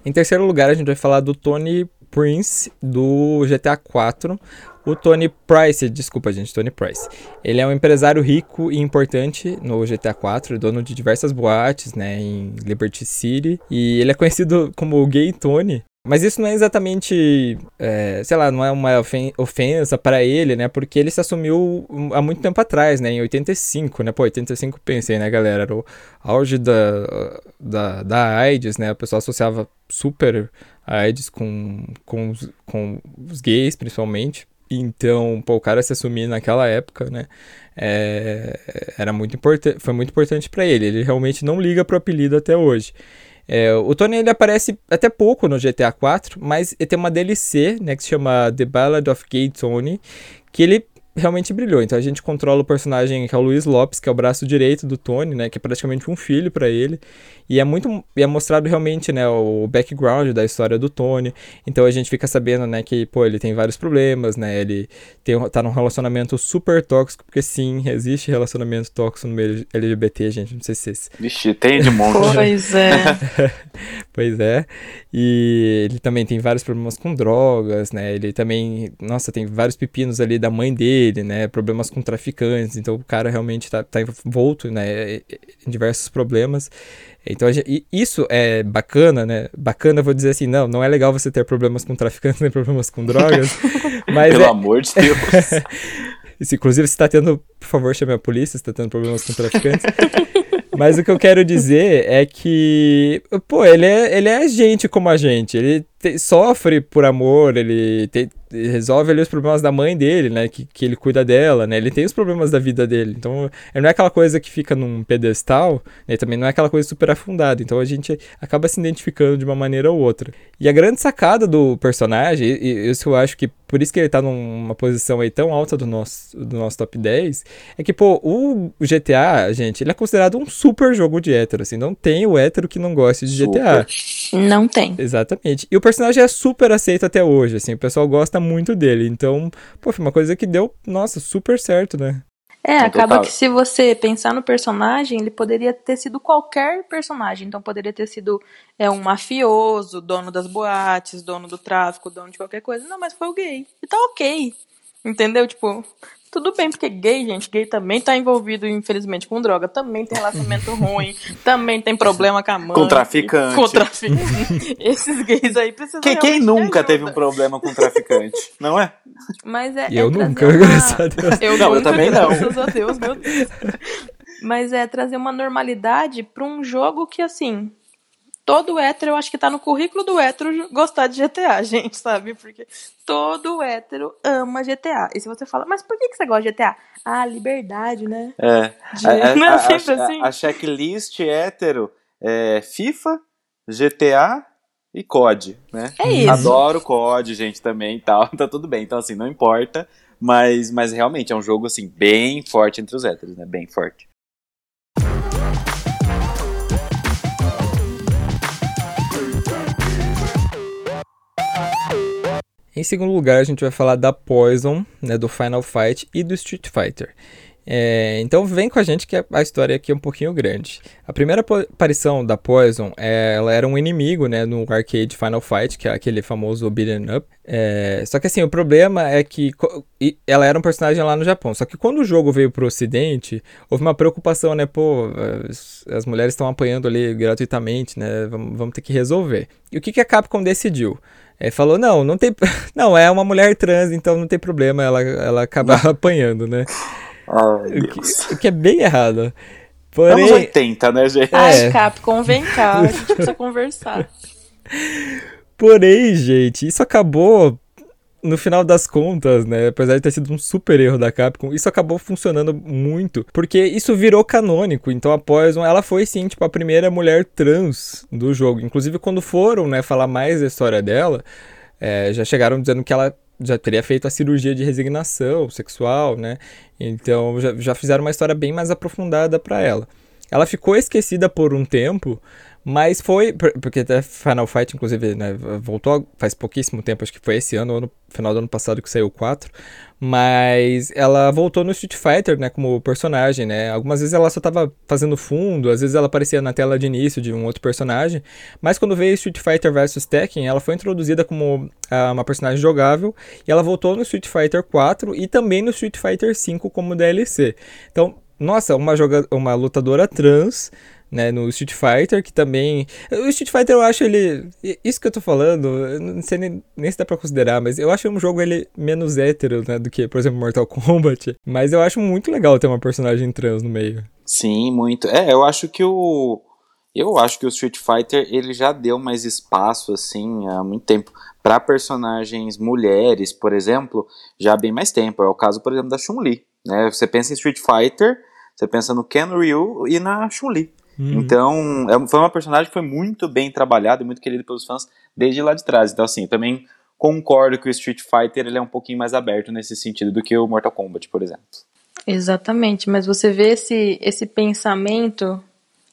Em terceiro lugar, a gente vai falar do Tony Prince do GTA 4. O Tony Price, desculpa gente, Tony Price. Ele é um empresário rico e importante no GTA 4, dono de diversas boates, né, em Liberty City. E ele é conhecido como o Gay Tony, mas isso não é exatamente, é, sei lá, não é uma ofensa para ele, né? Porque ele se assumiu há muito tempo atrás, né? Em 85, né? Pô, 85 pensei, né, galera? Era o auge da, da, da AIDS, né? O pessoal associava super a AIDS com, com, com os gays, principalmente. Então, pô, o cara se assumir naquela época, né? É, era muito importante, foi muito importante para ele. Ele realmente não liga pro apelido até hoje. É, o Tony ele aparece até pouco no GTA 4, mas ele tem uma DLC, né, que se chama The Ballad of Gay Tony, que ele realmente brilhou. Então a gente controla o personagem que é o Luiz Lopes, que é o braço direito do Tony, né, que é praticamente um filho para ele. E é muito e é mostrado realmente, né, o background da história do Tony. Então a gente fica sabendo, né, que pô, ele tem vários problemas, né? Ele tem tá num relacionamento super tóxico, porque sim, existe relacionamento tóxico no meio LGBT, gente, não sei se vocês... Vixe, tem de monte. Pois é. pois é. E ele também tem vários problemas com drogas, né? Ele também, nossa, tem vários pepinos ali da mãe dele, né? Problemas com traficantes. Então o cara realmente tá, tá envolto, né, em diversos problemas. Então, gente, isso é bacana, né? Bacana, vou dizer assim, não, não é legal você ter problemas com traficantes nem problemas com drogas. mas Pelo é... amor de Deus. se, inclusive, se está tendo, por favor, chame a polícia, se está tendo problemas com traficantes. mas o que eu quero dizer é que, pô, ele é, ele é gente como a gente. Ele te, sofre por amor, ele te, resolve ali os problemas da mãe dele, né? Que, que ele cuida dela, né? Ele tem os problemas da vida dele. Então, ele não é aquela coisa que fica num pedestal, né? Também não é aquela coisa super afundada. Então, a gente acaba se identificando de uma maneira ou outra. E a grande sacada do personagem, e isso eu acho que por isso que ele tá numa posição aí tão alta do nosso, do nosso top 10, é que, pô, o GTA, gente, ele é considerado um super jogo de hétero, assim. Não tem o hétero que não goste de super. GTA. Não tem. Exatamente. E o personagem é super aceito até hoje, assim. O pessoal gosta muito dele. Então, pô, foi uma coisa que deu, nossa, super certo, né? É, acaba que se você pensar no personagem, ele poderia ter sido qualquer personagem. Então poderia ter sido é, um mafioso, dono das boates, dono do tráfico, dono de qualquer coisa. Não, mas foi o gay. E tá ok. Entendeu? Tipo, tudo bem, porque gay, gente, gay também tá envolvido, infelizmente, com droga, também tem relacionamento ruim, também tem problema com a mãe. Com traficante. Com traficante. Esses gays aí precisam. Quem, quem nunca teve um problema com traficante, não é? Mas é. Eu é nunca, uma... graças a Deus. Eu, não, nunca, eu também não. Graças a Deus, meu Deus. Mas é trazer uma normalidade pra um jogo que, assim, todo hétero, eu acho que tá no currículo do hétero gostar de GTA, gente, sabe? Porque todo hétero ama GTA. E se você fala, mas por que, que você gosta de GTA? Ah, liberdade, né? É. De... A, Não é a, sempre a, assim? a checklist hétero é FIFA, GTA e COD, né? É isso. Adoro COD, gente, também e tal. Tá tudo bem. Então, assim, não importa. Mas, mas realmente é um jogo, assim, bem forte entre os héteros, né? Bem forte. Em segundo lugar, a gente vai falar da Poison, né, do Final Fight e do Street Fighter. É, então vem com a gente que a história aqui é um pouquinho grande. A primeira aparição da Poison, é, ela era um inimigo né, no arcade Final Fight, que é aquele famoso beat'em up. É, só que assim, o problema é que ela era um personagem lá no Japão. Só que quando o jogo veio pro ocidente, houve uma preocupação, né? Pô, as, as mulheres estão apanhando ali gratuitamente, né? Vamos, vamos ter que resolver. E o que, que a Capcom decidiu? É, falou, não, não tem. Não, é uma mulher trans, então não tem problema ela, ela acabar apanhando, né? Ai, o, que, o que é bem errado. Porém, Anos 80, né, gente? Ai, Capcom, vem cá, a gente precisa conversar. Porém, gente, isso acabou no final das contas, né, apesar de ter sido um super erro da Capcom, isso acabou funcionando muito, porque isso virou canônico. Então a Poison, ela foi sim, tipo, a primeira mulher trans do jogo. Inclusive quando foram, né, falar mais da história dela, é, já chegaram dizendo que ela já teria feito a cirurgia de resignação sexual, né? Então já, já fizeram uma história bem mais aprofundada para ela. Ela ficou esquecida por um tempo, mas foi. Porque até Final Fight, inclusive, né, voltou faz pouquíssimo tempo, acho que foi esse ano, ou no final do ano passado que saiu o 4. Mas ela voltou no Street Fighter, né, como personagem, né? Algumas vezes ela só tava fazendo fundo, às vezes ela aparecia na tela de início de um outro personagem. Mas quando veio Street Fighter vs Tekken, ela foi introduzida como uh, uma personagem jogável. E ela voltou no Street Fighter 4 e também no Street Fighter 5 como DLC. Então, nossa, uma, joga uma lutadora trans né, no Street Fighter, que também. O Street Fighter eu acho ele. Isso que eu tô falando, não sei nem, nem se dá pra considerar, mas eu acho um jogo ele menos hétero, né, do que, por exemplo, Mortal Kombat. Mas eu acho muito legal ter uma personagem trans no meio. Sim, muito. É, eu acho que o. Eu acho que o Street Fighter ele já deu mais espaço, assim, há muito tempo, para personagens mulheres, por exemplo, já há bem mais tempo. É o caso, por exemplo, da Chun-Li. Né? Você pensa em Street Fighter, você pensa no Ken Ryu e na Chun-Li. Uhum. Então, é, foi uma personagem que foi muito bem trabalhada e muito querida pelos fãs desde lá de trás. Então, assim, também concordo que o Street Fighter ele é um pouquinho mais aberto nesse sentido do que o Mortal Kombat, por exemplo. Exatamente, mas você vê esse, esse pensamento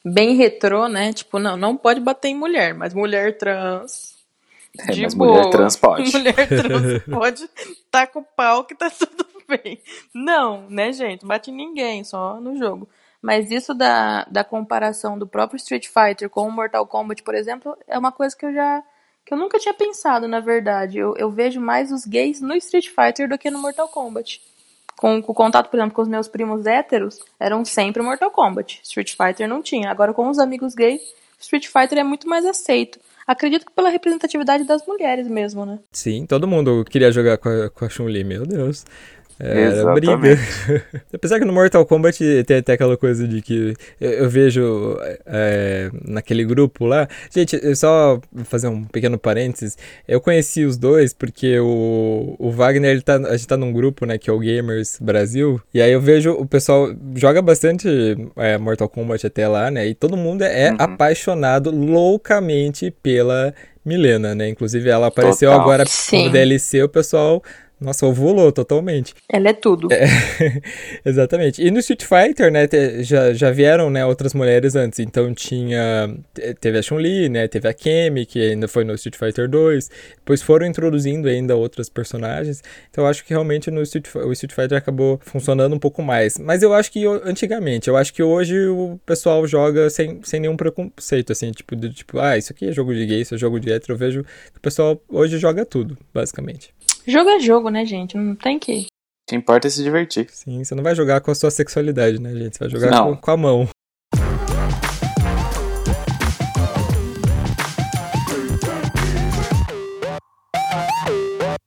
bem retrô, né? Tipo, não, não pode bater em mulher, mas mulher trans. É, de mas boa. mulher trans pode. Mulher trans pode tá com o pau que tá tudo bem. Não, né, gente? Bate em ninguém, só no jogo. Mas isso da, da comparação do próprio Street Fighter com o Mortal Kombat, por exemplo, é uma coisa que eu já. que eu nunca tinha pensado, na verdade. Eu, eu vejo mais os gays no Street Fighter do que no Mortal Kombat. Com, com o contato, por exemplo, com os meus primos héteros, eram sempre Mortal Kombat. Street Fighter não tinha. Agora, com os amigos gays, Street Fighter é muito mais aceito. Acredito que pela representatividade das mulheres mesmo, né? Sim, todo mundo queria jogar com a, com a Chun-Li, meu Deus. Era briga. Apesar que no Mortal Kombat tem até aquela coisa de que eu, eu vejo é, naquele grupo lá. Gente, só fazer um pequeno parênteses. Eu conheci os dois porque o, o Wagner, ele tá, a gente tá num grupo, né, que é o Gamers Brasil. E aí eu vejo o pessoal joga bastante é, Mortal Kombat até lá, né? E todo mundo é uhum. apaixonado loucamente pela Milena, né? Inclusive ela apareceu Total. agora no DLC, o pessoal nossa, ovulou totalmente. Ela é tudo. É, exatamente. E no Street Fighter, né, já, já vieram, né, outras mulheres antes. Então tinha... Teve a Chun-Li, né, teve a Kemi, que ainda foi no Street Fighter 2. Depois foram introduzindo ainda outras personagens. Então eu acho que realmente no Street, o Street Fighter acabou funcionando um pouco mais. Mas eu acho que antigamente, eu acho que hoje o pessoal joga sem, sem nenhum preconceito, assim, tipo, de, tipo, ah, isso aqui é jogo de gay, isso é jogo de hétero. Eu vejo que o pessoal hoje joga tudo, basicamente. Jogo é jogo, né, gente? Não tem que. O que importa é se divertir. Sim, você não vai jogar com a sua sexualidade, né, gente? Você vai jogar com, com, a mão.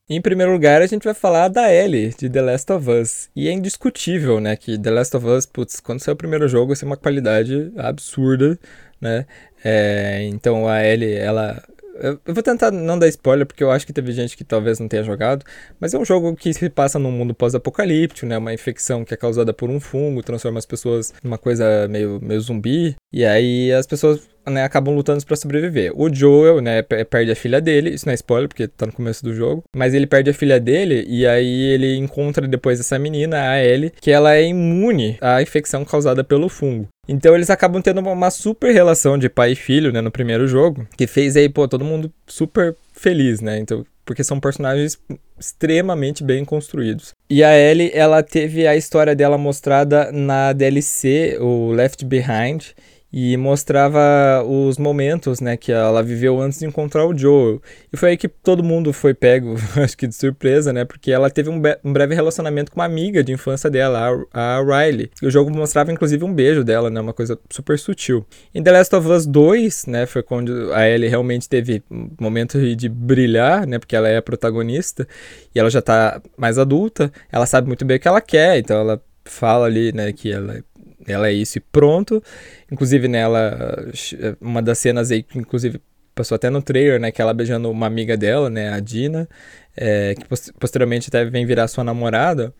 Em primeiro lugar, a gente vai falar da Ellie, de The Last of Us. E é indiscutível, né, que The Last of Us, putz, quando saiu o primeiro jogo, tem uma qualidade absurda, né? É, então a Ellie, ela eu, vou tentar não dar spoiler, porque eu acho que teve gente que talvez não tenha jogado, mas é um jogo que se passa num mundo pós-apocalíptico, né? Uma infecção que é causada por um fungo, transforma as pessoas numa coisa meio, meio zumbi, e aí as pessoas né, acabam lutando para sobreviver. O Joel, né, perde a filha dele, isso não é spoiler porque tá no começo do jogo, mas ele perde a filha dele e aí ele encontra depois essa menina, a Ellie, que ela é imune à infecção causada pelo fungo. Então eles acabam tendo uma super relação de pai e filho, né, no primeiro jogo, que fez aí, pô, todo mundo super feliz, né? Então, porque são personagens extremamente bem construídos. E a Ellie, ela teve a história dela mostrada na DLC, o Left Behind, e mostrava os momentos, né, que ela viveu antes de encontrar o Joel. E foi aí que todo mundo foi pego, acho que de surpresa, né, porque ela teve um, um breve relacionamento com uma amiga de infância dela, a, a Riley. E o jogo mostrava inclusive um beijo dela, né, uma coisa super sutil. Em The Last of Us 2, né, foi quando a Ellie realmente teve um momento de brilhar, né, porque ela é a protagonista e ela já tá mais adulta, ela sabe muito bem o que ela quer, então ela fala ali, né, que ela ela é isso e pronto. Inclusive, nela, uma das cenas aí que, inclusive, passou até no trailer, né? Que ela beijando uma amiga dela, né? A Dina, é, que posteriormente até vem virar sua namorada.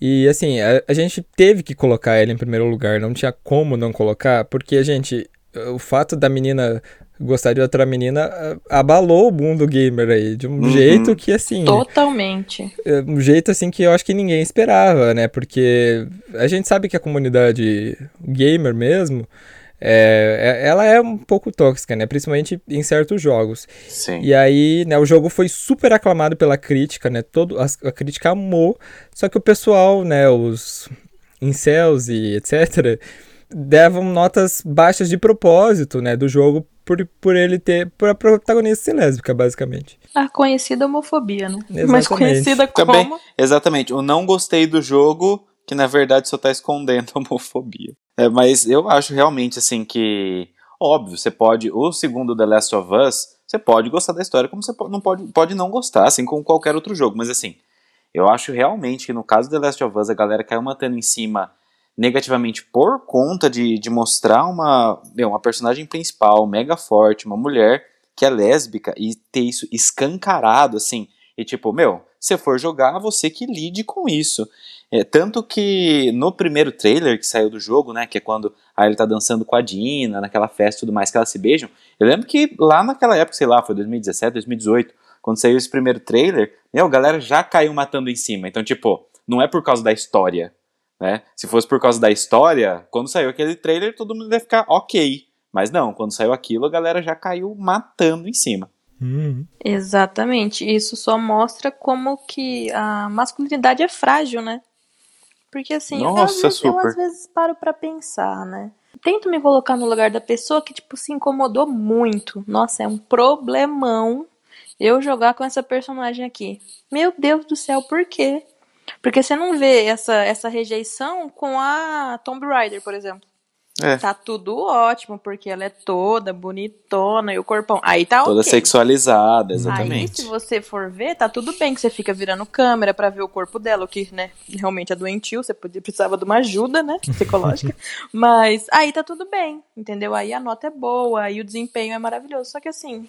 E assim, a, a, gente teve que colocar ela em primeiro lugar, não tinha como não colocar, porque, gente, o fato da menina gostar de outra menina abalou o mundo gamer aí, de um uhum. jeito que assim. Totalmente. É, um jeito assim que eu acho que ninguém esperava, né? Porque a gente sabe que a comunidade gamer mesmo. É, é ela é um pouco tóxica, né? Principalmente em certos jogos. Sim. E aí, né, o jogo foi super aclamado pela crítica, né? Todo, a, a crítica amou, só que o pessoal, né, os incels e etc., davam notas baixas de propósito, né, do jogo por, por ele ter, por a protagonista ser lésbica, basicamente. A conhecida homofobia, né? Exatamente. Mas conhecida como... Também, exatamente, o não gostei do jogo, que na verdade só tá escondendo a homofobia. É, mas eu acho realmente, assim, que... Óbvio, você pode... O segundo The Last of Us, você pode gostar da história, como você não pode, pode não gostar, assim como qualquer outro jogo. Mas, assim, eu acho realmente que no caso do The Last of Us, a galera caiu matando em cima negativamente por conta de, de mostrar uma, meu, uma personagem principal mega forte, uma mulher que é lésbica e ter isso escancarado, assim, e tipo, meu, se for jogar, você que lide com isso. É, tanto que no primeiro trailer que saiu do jogo, né, que é quando aí ele tá dançando com a Dina, naquela festa e tudo mais que elas se beijam. Eu lembro que lá naquela época, sei lá, foi 2017, 2018, quando saiu esse primeiro trailer, meu, a galera já caiu matando em cima. Então, tipo, não é por causa da história, né? Se fosse por causa da história, quando saiu aquele trailer, todo mundo ia ficar ok. Mas não, quando saiu aquilo, a galera já caiu matando em cima. Uhum. Exatamente. Isso só mostra como que a masculinidade é frágil, né? Porque assim, Nossa, eu, às vezes, super. eu às vezes paro pra pensar, né? Tento me colocar no lugar da pessoa que, tipo, se incomodou muito. Nossa, é um problemão eu jogar com essa personagem aqui. Meu Deus do céu, por quê? Porque você não vê essa, essa rejeição com a Tomb Raider, por exemplo. É. Tá tudo ótimo, porque ela é toda bonitona e o corpão. Aí tá Toda ok. sexualizada, Aí, exatamente. se você for ver, tá tudo bem que você fica virando câmera pra ver o corpo dela, o que, né, realmente é doentio, você podia, precisava de uma ajuda, né, psicológica. Mas aí tá tudo bem, entendeu? Aí a nota é boa, aí o desempenho é maravilhoso. Só que assim,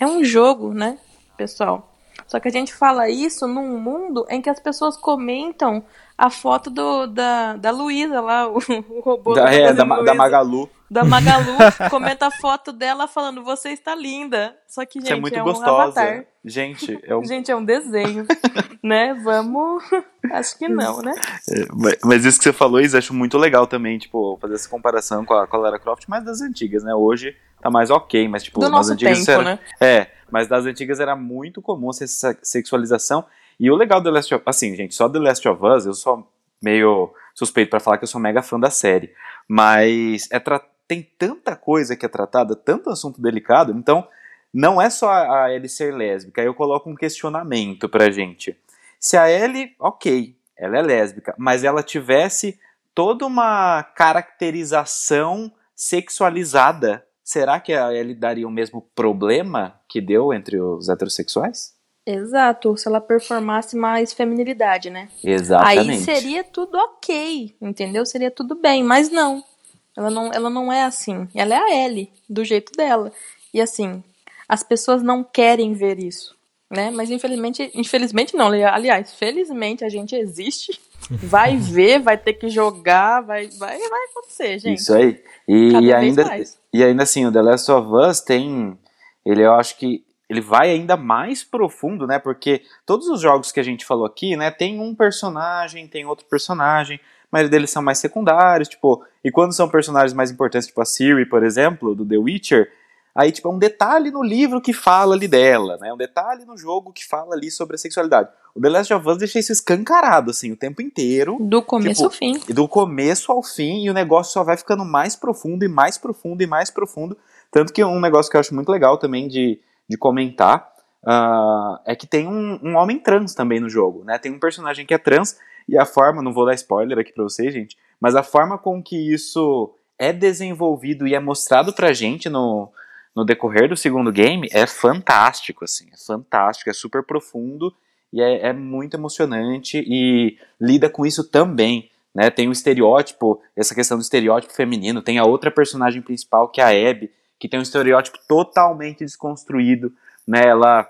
é um jogo, né, pessoal? Só que a gente fala isso num mundo em que as pessoas comentam a foto do, da, da Luísa lá, o, o robô Da, é, da, da Magalu. da Magalu comenta a foto dela falando você está linda. Só que, gente, Você é muito um gostosa. avatar. Gente, é um Gente, é um desenho, né? Vamos... Acho que não, né? É, mas- isso que você falou, Isa, acho muito legal também, tipo, fazer essa comparação com a, com a Lara Croft, mas das antigas, né? Hoje tá mais ok, mas tipo, Do nas nosso antigas tempo, era, né? É, mas das antigas era muito comum essa sexualização. E o legal do The Last of assim, gente, só The Last of Us, eu sou meio suspeito pra falar que eu sou mega fã da série, mas é tem tanta coisa que é tratada, tanto assunto delicado, então não é só a Ellie ser lésbica, eu coloco um questionamento pra gente. Se a Ellie, ok, ela é lésbica, mas ela tivesse toda uma caracterização sexualizada, será que a Ellie daria o mesmo problema que deu entre os heterossexuais? Exato, se ela performasse mais feminilidade, né? Exatamente. Aí seria tudo ok, entendeu? Seria tudo bem, mas não. Ela não, ela não é assim. Ela é a Ellie, do jeito dela. E assim, as pessoas não querem ver isso, né? Mas infelizmente, infelizmente não, aliás, felizmente a gente existe, vai ver, vai ter que jogar, vai, vai, vai acontecer, gente. Isso aí. E, e ainda, mais. e ainda assim, o The Last of Us tem. Ele, eu acho que ele vai ainda mais profundo, né? Porque todos os jogos que a gente falou aqui, né? Tem um personagem, tem outro personagem, mas deles são mais secundários, tipo. E quando são personagens mais importantes, tipo a Siri, por exemplo, do The Witcher, aí, tipo, é um detalhe no livro que fala ali dela, né? Um detalhe no jogo que fala ali sobre a sexualidade. O The Last of Us deixa isso escancarado, assim, o tempo inteiro. Do começo Tipo, ao fim. E do começo ao fim, e o negócio só vai ficando mais profundo e mais profundo e mais profundo. Tanto que um negócio que eu acho muito legal também de, de comentar ah, é que tem um, um homem trans também no jogo, né? Tem um personagem que é trans, e a forma, não vou dar spoiler aqui pra vocês, gente, mas a forma com que isso é desenvolvido e é mostrado pra gente no, no decorrer do segundo game é fantástico, assim, é fantástico, é super profundo e é, é muito emocionante e lida com isso também, né? Tem o estereótipo, essa questão do estereótipo feminino, tem a outra personagem principal que é a Abby, que tem um estereótipo totalmente desconstruído, né? Ela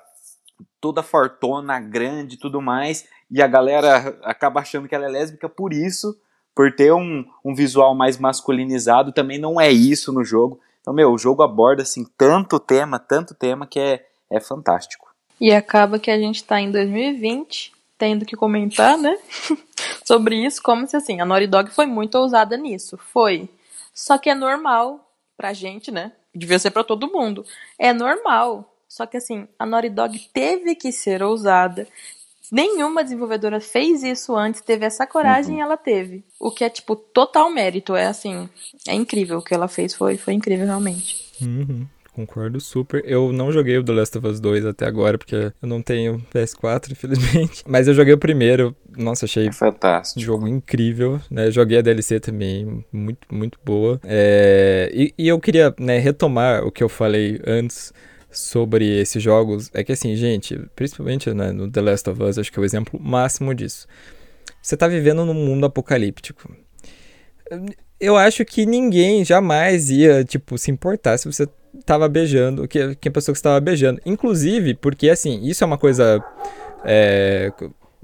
toda fortona, grande tudo mais, e a galera acaba achando que ela é lésbica por isso, por ter um, um visual mais masculinizado, também não é isso no jogo. Então, meu, o jogo aborda, assim, tanto tema, tanto tema, que é, é fantástico. E acaba que a gente tá em 2020, tendo que comentar, né? sobre isso, como se assim, a Naughty Dog foi muito ousada nisso. Foi. Só que é normal pra gente, né? Devia ser pra todo mundo. É normal. Só que assim, a Naughty Dog teve que ser ousada. Nenhuma desenvolvedora fez isso antes, teve essa coragem e ela teve. O que é, tipo, total mérito. É assim, é incrível. O que ela fez foi, foi incrível, realmente. Uhum, concordo super. Eu não joguei o The Last of Us 2 até agora, porque eu não tenho PS4, infelizmente. Mas eu joguei o primeiro. Nossa, achei É fantástico. jogo incrível, né? Joguei a DLC também, muito, muito boa. É, E, e eu queria né, retomar o que eu falei antes sobre esses jogos. É que assim, gente, principalmente né, no The Last of Us, acho que é o exemplo máximo disso. Você tá vivendo num mundo apocalíptico. Eu acho que ninguém jamais ia, tipo, se importar se você tava beijando, que, que a pessoa que estava beijando. Inclusive, porque assim, isso é uma coisa é,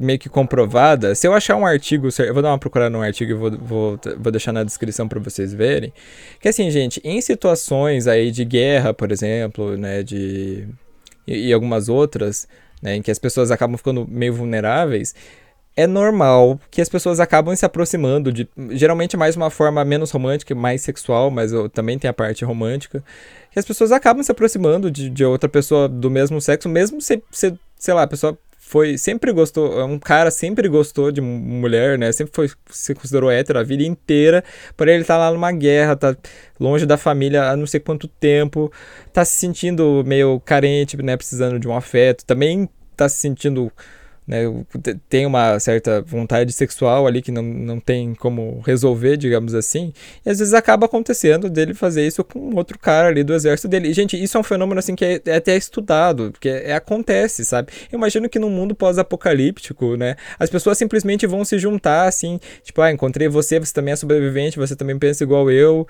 meio que comprovada. Se eu achar um artigo, eu vou dar uma procurada num artigo e vou, vou, vou deixar na descrição para vocês verem. Que assim, gente, em situações aí de guerra, por exemplo, né, de e, e algumas outras, né, em que as pessoas acabam ficando meio vulneráveis, é normal que as pessoas acabam se aproximando de geralmente mais uma forma menos romântica, mais sexual, mas também tem a parte romântica, que as pessoas acabam se aproximando de, de outra pessoa do mesmo sexo, mesmo se, se sei lá, a pessoa foi sempre gostou, é um cara sempre gostou de mulher, né? Sempre foi se considerou hétero a vida inteira. Porém ele tá lá numa guerra, tá longe da família há não sei quanto tempo, tá se sentindo meio carente, né, precisando de um afeto. Também tá se sentindo né, tem uma certa vontade sexual ali que não, não tem como resolver, digamos assim, e às vezes acaba acontecendo dele fazer isso com outro cara ali do exército dele. E, gente, isso é um fenômeno assim que é, é até estudado, porque é, acontece, sabe? Eu imagino que no mundo pós-apocalíptico, né, as pessoas simplesmente vão se juntar assim, tipo, ah, encontrei você, você também é sobrevivente, você também pensa igual eu,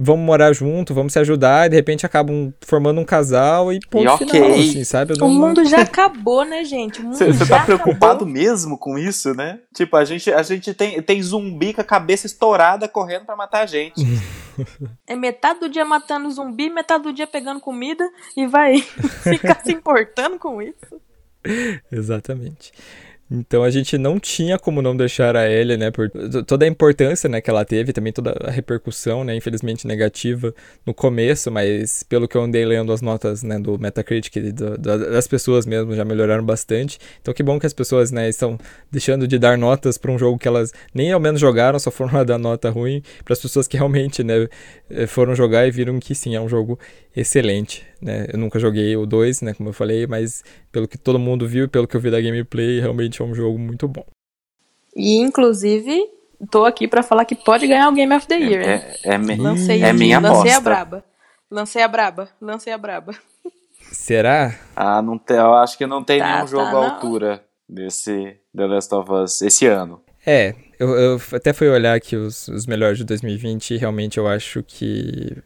vamos morar junto, vamos se ajudar, e de repente acabam formando um casal e ponto e okay. final, assim, sabe? Não... O mundo já acabou, né, gente? Você tá preocupado acabou. mesmo com isso, né? Tipo, a gente, a gente tem, tem zumbi com a cabeça estourada correndo para matar a gente. é metade do dia matando zumbi, metade do dia pegando comida e vai ficar se importando com isso. Exatamente. Então a gente não tinha como não deixar a Ellie, né, por toda a importância, né, que ela teve, também toda a repercussão, né, infelizmente negativa no começo, mas pelo que eu andei lendo as notas, né, do Metacritic do, do, das pessoas mesmo já melhoraram bastante. Então que bom que as pessoas, né, estão deixando de dar notas para um jogo que elas nem ao menos jogaram, só foram dar nota ruim para as pessoas que realmente, né, eh, foram jogar e viram que sim, é um jogo excelente, né? Eu nunca joguei o 2, né, como eu falei, mas pelo que todo mundo viu e pelo que eu vi da gameplay, realmente é um jogo muito bom. E inclusive, tô aqui para falar que pode ganhar o Game of the Year. É, é, é, lancei, é minha lancei a braba. Lancei a braba, lancei a braba. Será? Ah, não tem, eu acho que não tem tá, nenhum tá, jogo à altura desse The Last of Us esse ano. É, eu, eu até fui olhar aqui os, os melhores de 2020 e realmente eu acho que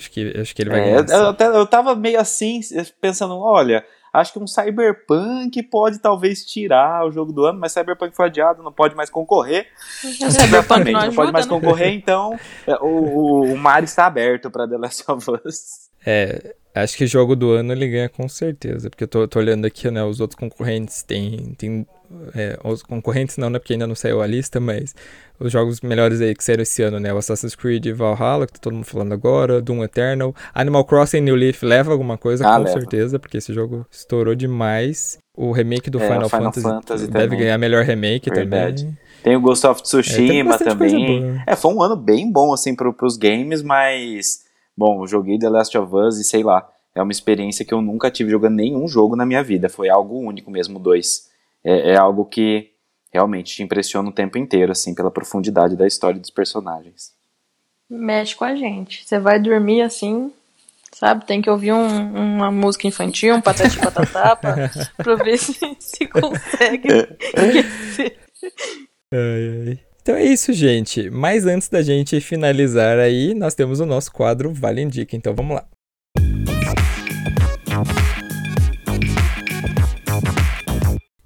Acho que, acho que ele vai é, ganhar. Eu, eu, eu tava meio assim, pensando, olha, acho que um Cyberpunk pode talvez tirar o jogo do ano, mas Cyberpunk foi adiado, não pode mais concorrer. Cyberpunk não, ajuda, não pode mais né? concorrer, então é, o, o, o mar está aberto para The Last of Us. É, acho que jogo do ano ele ganha com certeza, porque eu tô, tô olhando aqui, né, os outros concorrentes, tem, tem é, os concorrentes não, né, porque ainda não saiu a lista, mas os jogos melhores aí que saíram esse ano, né? O Assassin's Creed Valhalla, que tá todo mundo falando agora, Doom Eternal, Animal Crossing New Leaf leva alguma coisa, ah, com leva. certeza, porque esse jogo estourou demais. O remake do é, Final, Final, Fantasy, Fantasy deve também. ganhar melhor remake Verdade. também. Tem o Ghost of Tsushima é, também. É, foi um ano bem bom, assim, pro, pros games, mas... Bom, eu joguei The Last of Us e sei lá, é uma experiência que eu nunca tive jogando nenhum jogo na minha vida. Foi algo único mesmo, dois. É, é algo que realmente te impressiona o tempo inteiro, assim, pela profundidade da história dos personagens. Mexe com a gente. Você vai dormir assim, sabe? Tem que ouvir um, uma música infantil, um patati patatá, pra, pra ver se, se consegue esquecer. Ai, ai. Então é isso, gente. Mas antes da gente finalizar aí, nós temos o nosso quadro Vale Indica. Então vamos lá.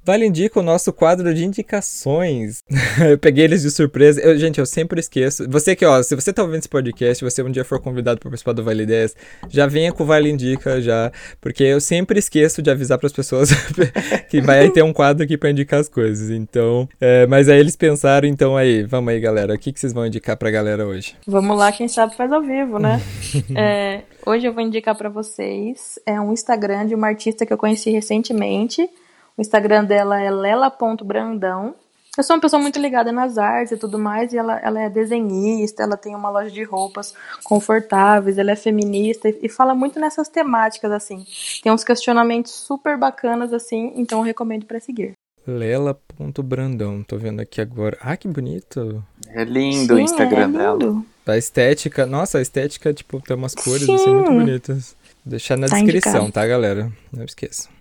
Vale indica o nosso quadro de indicações. eu peguei eles de surpresa. Eu, gente, eu sempre esqueço. Você que, ó, se você tá ouvindo esse podcast, você um dia for convidado para participar do Vale 10, já venha com o Vale Indica já, porque eu sempre esqueço de avisar para as pessoas que vai ter um quadro aqui para indicar as coisas. Então, é, mas aí eles pensaram, então aí, vamos aí, galera. O que, que vocês vão indicar pra galera hoje? Vamos lá, quem sabe faz ao vivo, né? é, hoje eu vou indicar para vocês é um Instagram de uma artista que eu conheci recentemente. O Instagram dela é lela.brandão. Eu sou uma pessoa muito ligada nas artes e tudo mais, e ela, ela é desenhista, ela tem uma loja de roupas confortáveis, ela é feminista e, e fala muito nessas temáticas, assim. Tem uns questionamentos super bacanas, assim, então eu recomendo para seguir. Lela.brandão, tô vendo aqui agora. Ah, que bonito! É lindo Sim, o Instagram é lindo. dela. A estética, nossa, a estética, tipo, tem umas cores assim muito bonitas. Vou deixar na tá descrição, indicado. tá, galera? Não esqueça.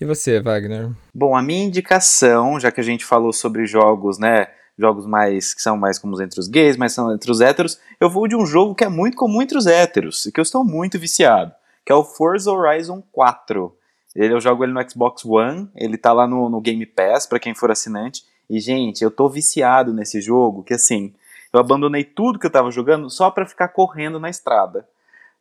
E você, Wagner? Bom, a minha indicação, já que a gente falou sobre jogos, né? Jogos mais que são mais comuns entre os gays, mas são entre os héteros, eu vou de um jogo que é muito comum entre os héteros e que eu estou muito viciado, que é o Forza Horizon 4. Ele, eu jogo ele no Xbox One, ele tá lá no, no Game Pass, para quem for assinante. E, gente, eu tô viciado nesse jogo, que assim, eu abandonei tudo que eu tava jogando só para ficar correndo na estrada.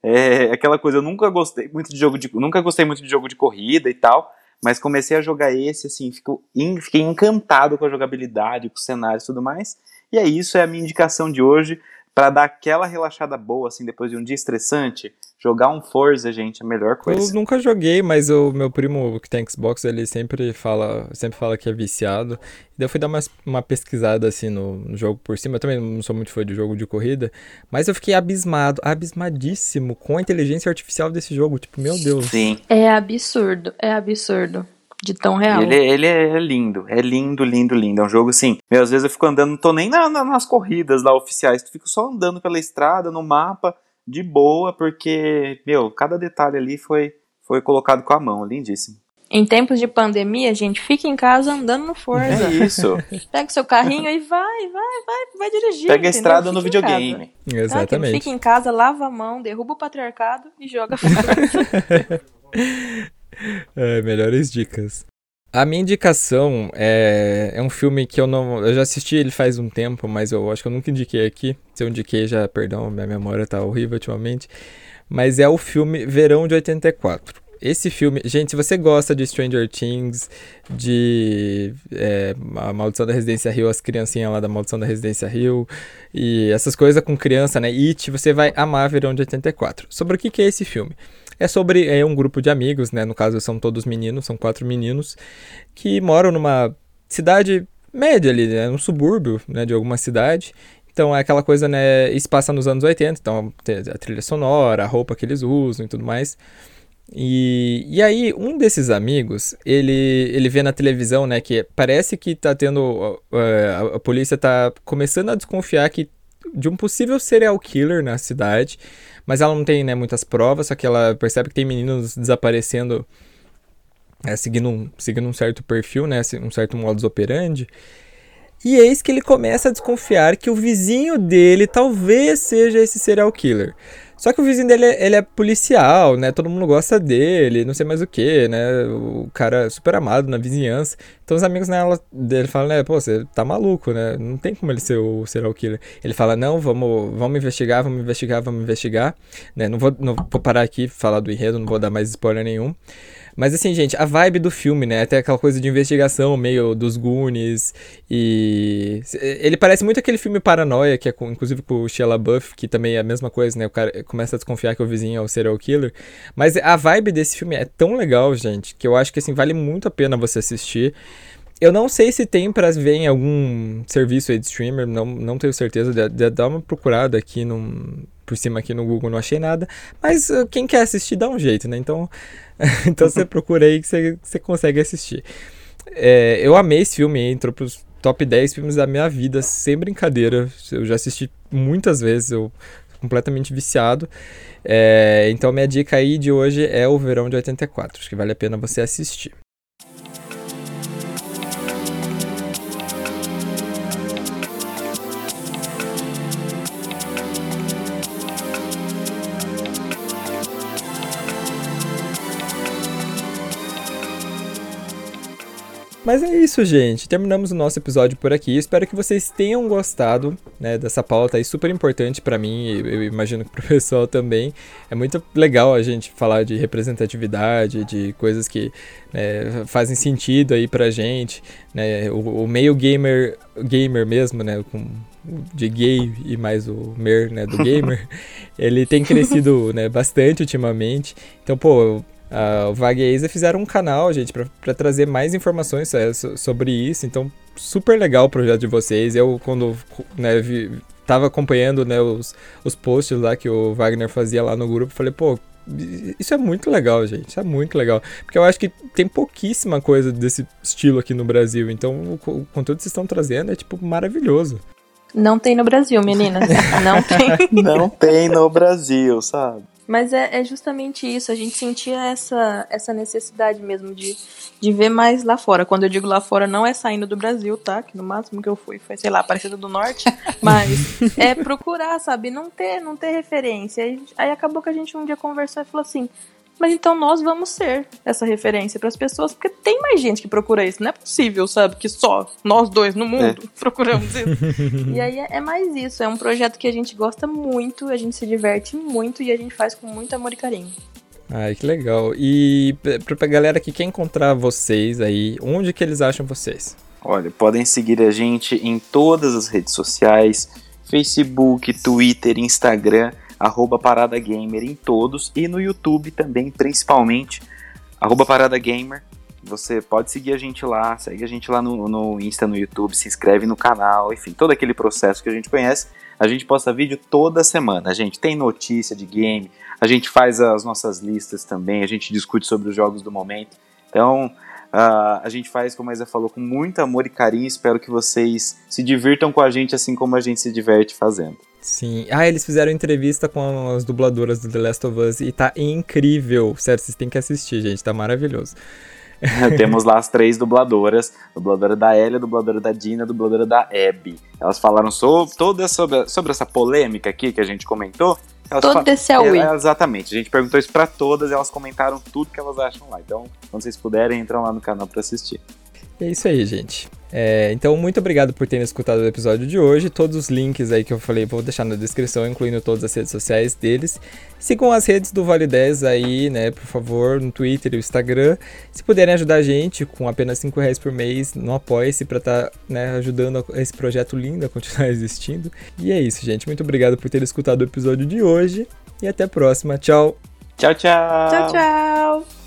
É aquela coisa, eu nunca gostei muito de jogo de. Nunca gostei muito de jogo de corrida e tal. Mas comecei a jogar esse, assim, fico, fiquei encantado com a jogabilidade, com o cenário e tudo mais. E é isso, é a minha indicação de hoje para dar aquela relaxada boa, assim, depois de um dia estressante, jogar um Forza, gente, é a melhor coisa. Eu nunca joguei, mas o meu primo que tem Xbox, ele sempre fala, sempre fala que é viciado. Daí eu fui dar uma, uma pesquisada, assim, no, no, jogo por cima. Eu também não sou muito fã de jogo de corrida, mas eu fiquei abismado, abismadíssimo com a inteligência artificial desse jogo. Tipo, meu Deus. Sim. É absurdo, é absurdo de tão real. Ele, ele é lindo, é lindo, lindo, lindo. É um jogo assim. Meu, às vezes eu fico andando, não tô nem na, na, nas corridas lá oficiais, tu fico só andando pela estrada, no mapa, de boa, porque, meu, cada detalhe ali foi, foi colocado com a mão, lindíssimo. Em tempos de pandemia, gente, fica em casa andando no Forza. É isso. Pega o seu carrinho e vai, vai, vai, vai dirigir. Pega a estrada fica no videogame. Exatamente. Tá? Fica em casa, lava a mão, derruba o patriarcado e joga Forza. É, melhores dicas. A minha indicação é, é um filme que eu não. Eu já assisti ele faz um tempo, mas eu acho que eu nunca indiquei aqui. Se eu indiquei já, perdão, minha memória tá horrível ultimamente. Mas é o filme Verão de 84. Esse filme, gente, se você gosta de Stranger Things, de é, A Maldição da Residência Rio, as criancinhas lá da Maldição da Residência Rio, e essas coisas com criança, né? It, você vai amar Verão de 84. Sobre o que, que é esse filme? É sobre é, um grupo de amigos, né? No caso, são todos meninos, são quatro meninos, que moram numa cidade média ali, né? Um subúrbio, né? De alguma cidade. Então é aquela coisa, né? Isso passa nos anos 80, então a trilha sonora, a roupa que eles usam e tudo mais. E, e aí, um desses amigos, ele, ele vê na televisão, né, que parece que tá tendo. Uh, a, a polícia tá começando a desconfiar que de um possível serial killer na cidade mas ela não tem né, muitas provas, só que ela percebe que tem meninos desaparecendo é, seguindo, um, seguindo um certo perfil, né, um certo modus operandi. E eis que ele começa a desconfiar que o vizinho dele talvez seja esse serial killer. Só que o vizinho dele, ele é policial, né? Todo mundo gosta dele, não sei mais o que, né? O cara é super amado na vizinhança. Então os amigos né, dele falam, né? Pô, você tá maluco, né? Não tem como ele ser o serial killer. Ele fala, não, vamos, vamos investigar, vamos investigar, vamos investigar. Né? Não, vou, não vou parar aqui falar do enredo, não vou dar mais spoiler nenhum. Mas assim, gente, a vibe do filme, né? Até aquela coisa de investigação meio dos Goonies e... Ele parece muito aquele filme Paranoia, que é com, inclusive com o Shia LaBeouf, que também é a mesma coisa, né? O cara começa a desconfiar que o vizinho é o serial killer. Mas a vibe desse filme é tão legal, gente, que eu acho que assim, vale muito a pena você assistir. Eu não sei se tem para ver em algum serviço aí de streamer, não, não tenho certeza. De, de dar uma procurada aqui num, por cima aqui no Google, não achei nada. Mas uh, quem quer assistir dá um jeito, né? Então, então você procura aí que você, você consegue assistir. É, eu amei esse filme, entrou pros top 10 filmes da minha vida, sem brincadeira. Eu já assisti muitas vezes, eu completamente viciado. É, então minha dica aí de hoje é o Verão de 84. Acho que vale a pena você assistir. Mas é isso, gente. Terminamos o nosso episódio por aqui. Espero que vocês tenham gostado né, dessa pauta aí super importante para mim e eu imagino que pro pessoal também. É muito legal a gente falar de representatividade, de coisas que né, fazem sentido aí pra gente. Né? O, o, meio gamer, gamer mesmo, né? Com, de gay e mais o mer, né, do gamer, ele tem crescido, né, bastante ultimamente. Então, pô, Uh, o Vag e a Isa fizeram um canal, gente, para trazer mais informações é, sobre isso. Então, super legal o projeto de vocês. Eu, quando né, vi, tava acompanhando né, os, os posts lá que o Wagner fazia lá no grupo, falei, pô, isso é muito legal, gente. Isso é muito legal. Porque eu acho que tem pouquíssima coisa desse estilo aqui no Brasil. Então, o, o conteúdo que vocês estão trazendo é, tipo, maravilhoso. Não tem no Brasil, meninas. Não tem. Não tem no Brasil, sabe? Mas é, é, justamente isso, a gente sentia essa, essa necessidade mesmo de, de ver mais lá fora. Quando eu digo lá fora, não é saindo do Brasil, tá? Que no máximo que eu fui foi, sei lá, Aparecida do Norte. Mas é procurar, sabe? Não ter, não ter referência. Aí, aí acabou que a gente um dia conversou e falou assim: Mas então nós vamos ser essa referência para as pessoas, porque tem mais gente que procura isso. Não é possível, sabe, que só nós dois no mundo é. procuramos isso. e aí é, é mais isso. É um projeto que a gente gosta muito, a gente se diverte muito e a gente faz com muito amor e carinho. Ai, que legal. E pra galera que quer encontrar vocês aí, onde que eles acham vocês? Olha, podem seguir a gente em todas as redes sociais, Facebook, Twitter, Instagram, arroba Parada Gamer em todos, e no YouTube também, principalmente, arroba Parada Gamer. Você pode seguir a gente lá, segue a gente lá no, no Insta, no YouTube, se inscreve no canal, enfim, todo aquele processo que a gente conhece. A gente posta vídeo toda semana. A gente tem notícia de game, a gente faz as nossas listas também, a gente discute sobre os jogos do momento. Então, uh, a gente faz, como a Isa falou, com muito amor e carinho. Espero que vocês se divirtam com a gente assim como a gente se diverte fazendo. Sim. Ah, eles fizeram entrevista com as dubladoras do The Last of Us e tá incrível. Sério, vocês têm que assistir, gente. Tá maravilhoso. Temos lá as três dubladoras: dubladora da Ellie, dubladora da Dina, dubladora da Abby. Elas falaram sobre, toda sobre, sobre essa polêmica aqui que a gente comentou. Elas Todo esse é, Exatamente. A gente perguntou isso para todas e elas comentaram tudo que elas acham lá. Então, quando vocês puderem, entram lá no canal para assistir. É isso aí, gente. É, então, muito obrigado por terem escutado o episódio de hoje. Todos os links aí que eu falei vou deixar na descrição, incluindo todas as redes sociais deles. Sigam as redes do Vale 10 aí, né, por favor, no Twitter e no Instagram. Se puderem ajudar a gente com apenas 5 reais por mês, não apoie-se para estar tá, né, ajudando esse projeto lindo a continuar existindo. E é isso, gente. Muito obrigado por ter escutado o episódio de hoje e até a próxima. Tchau! Tchau, tchau! Tchau, tchau!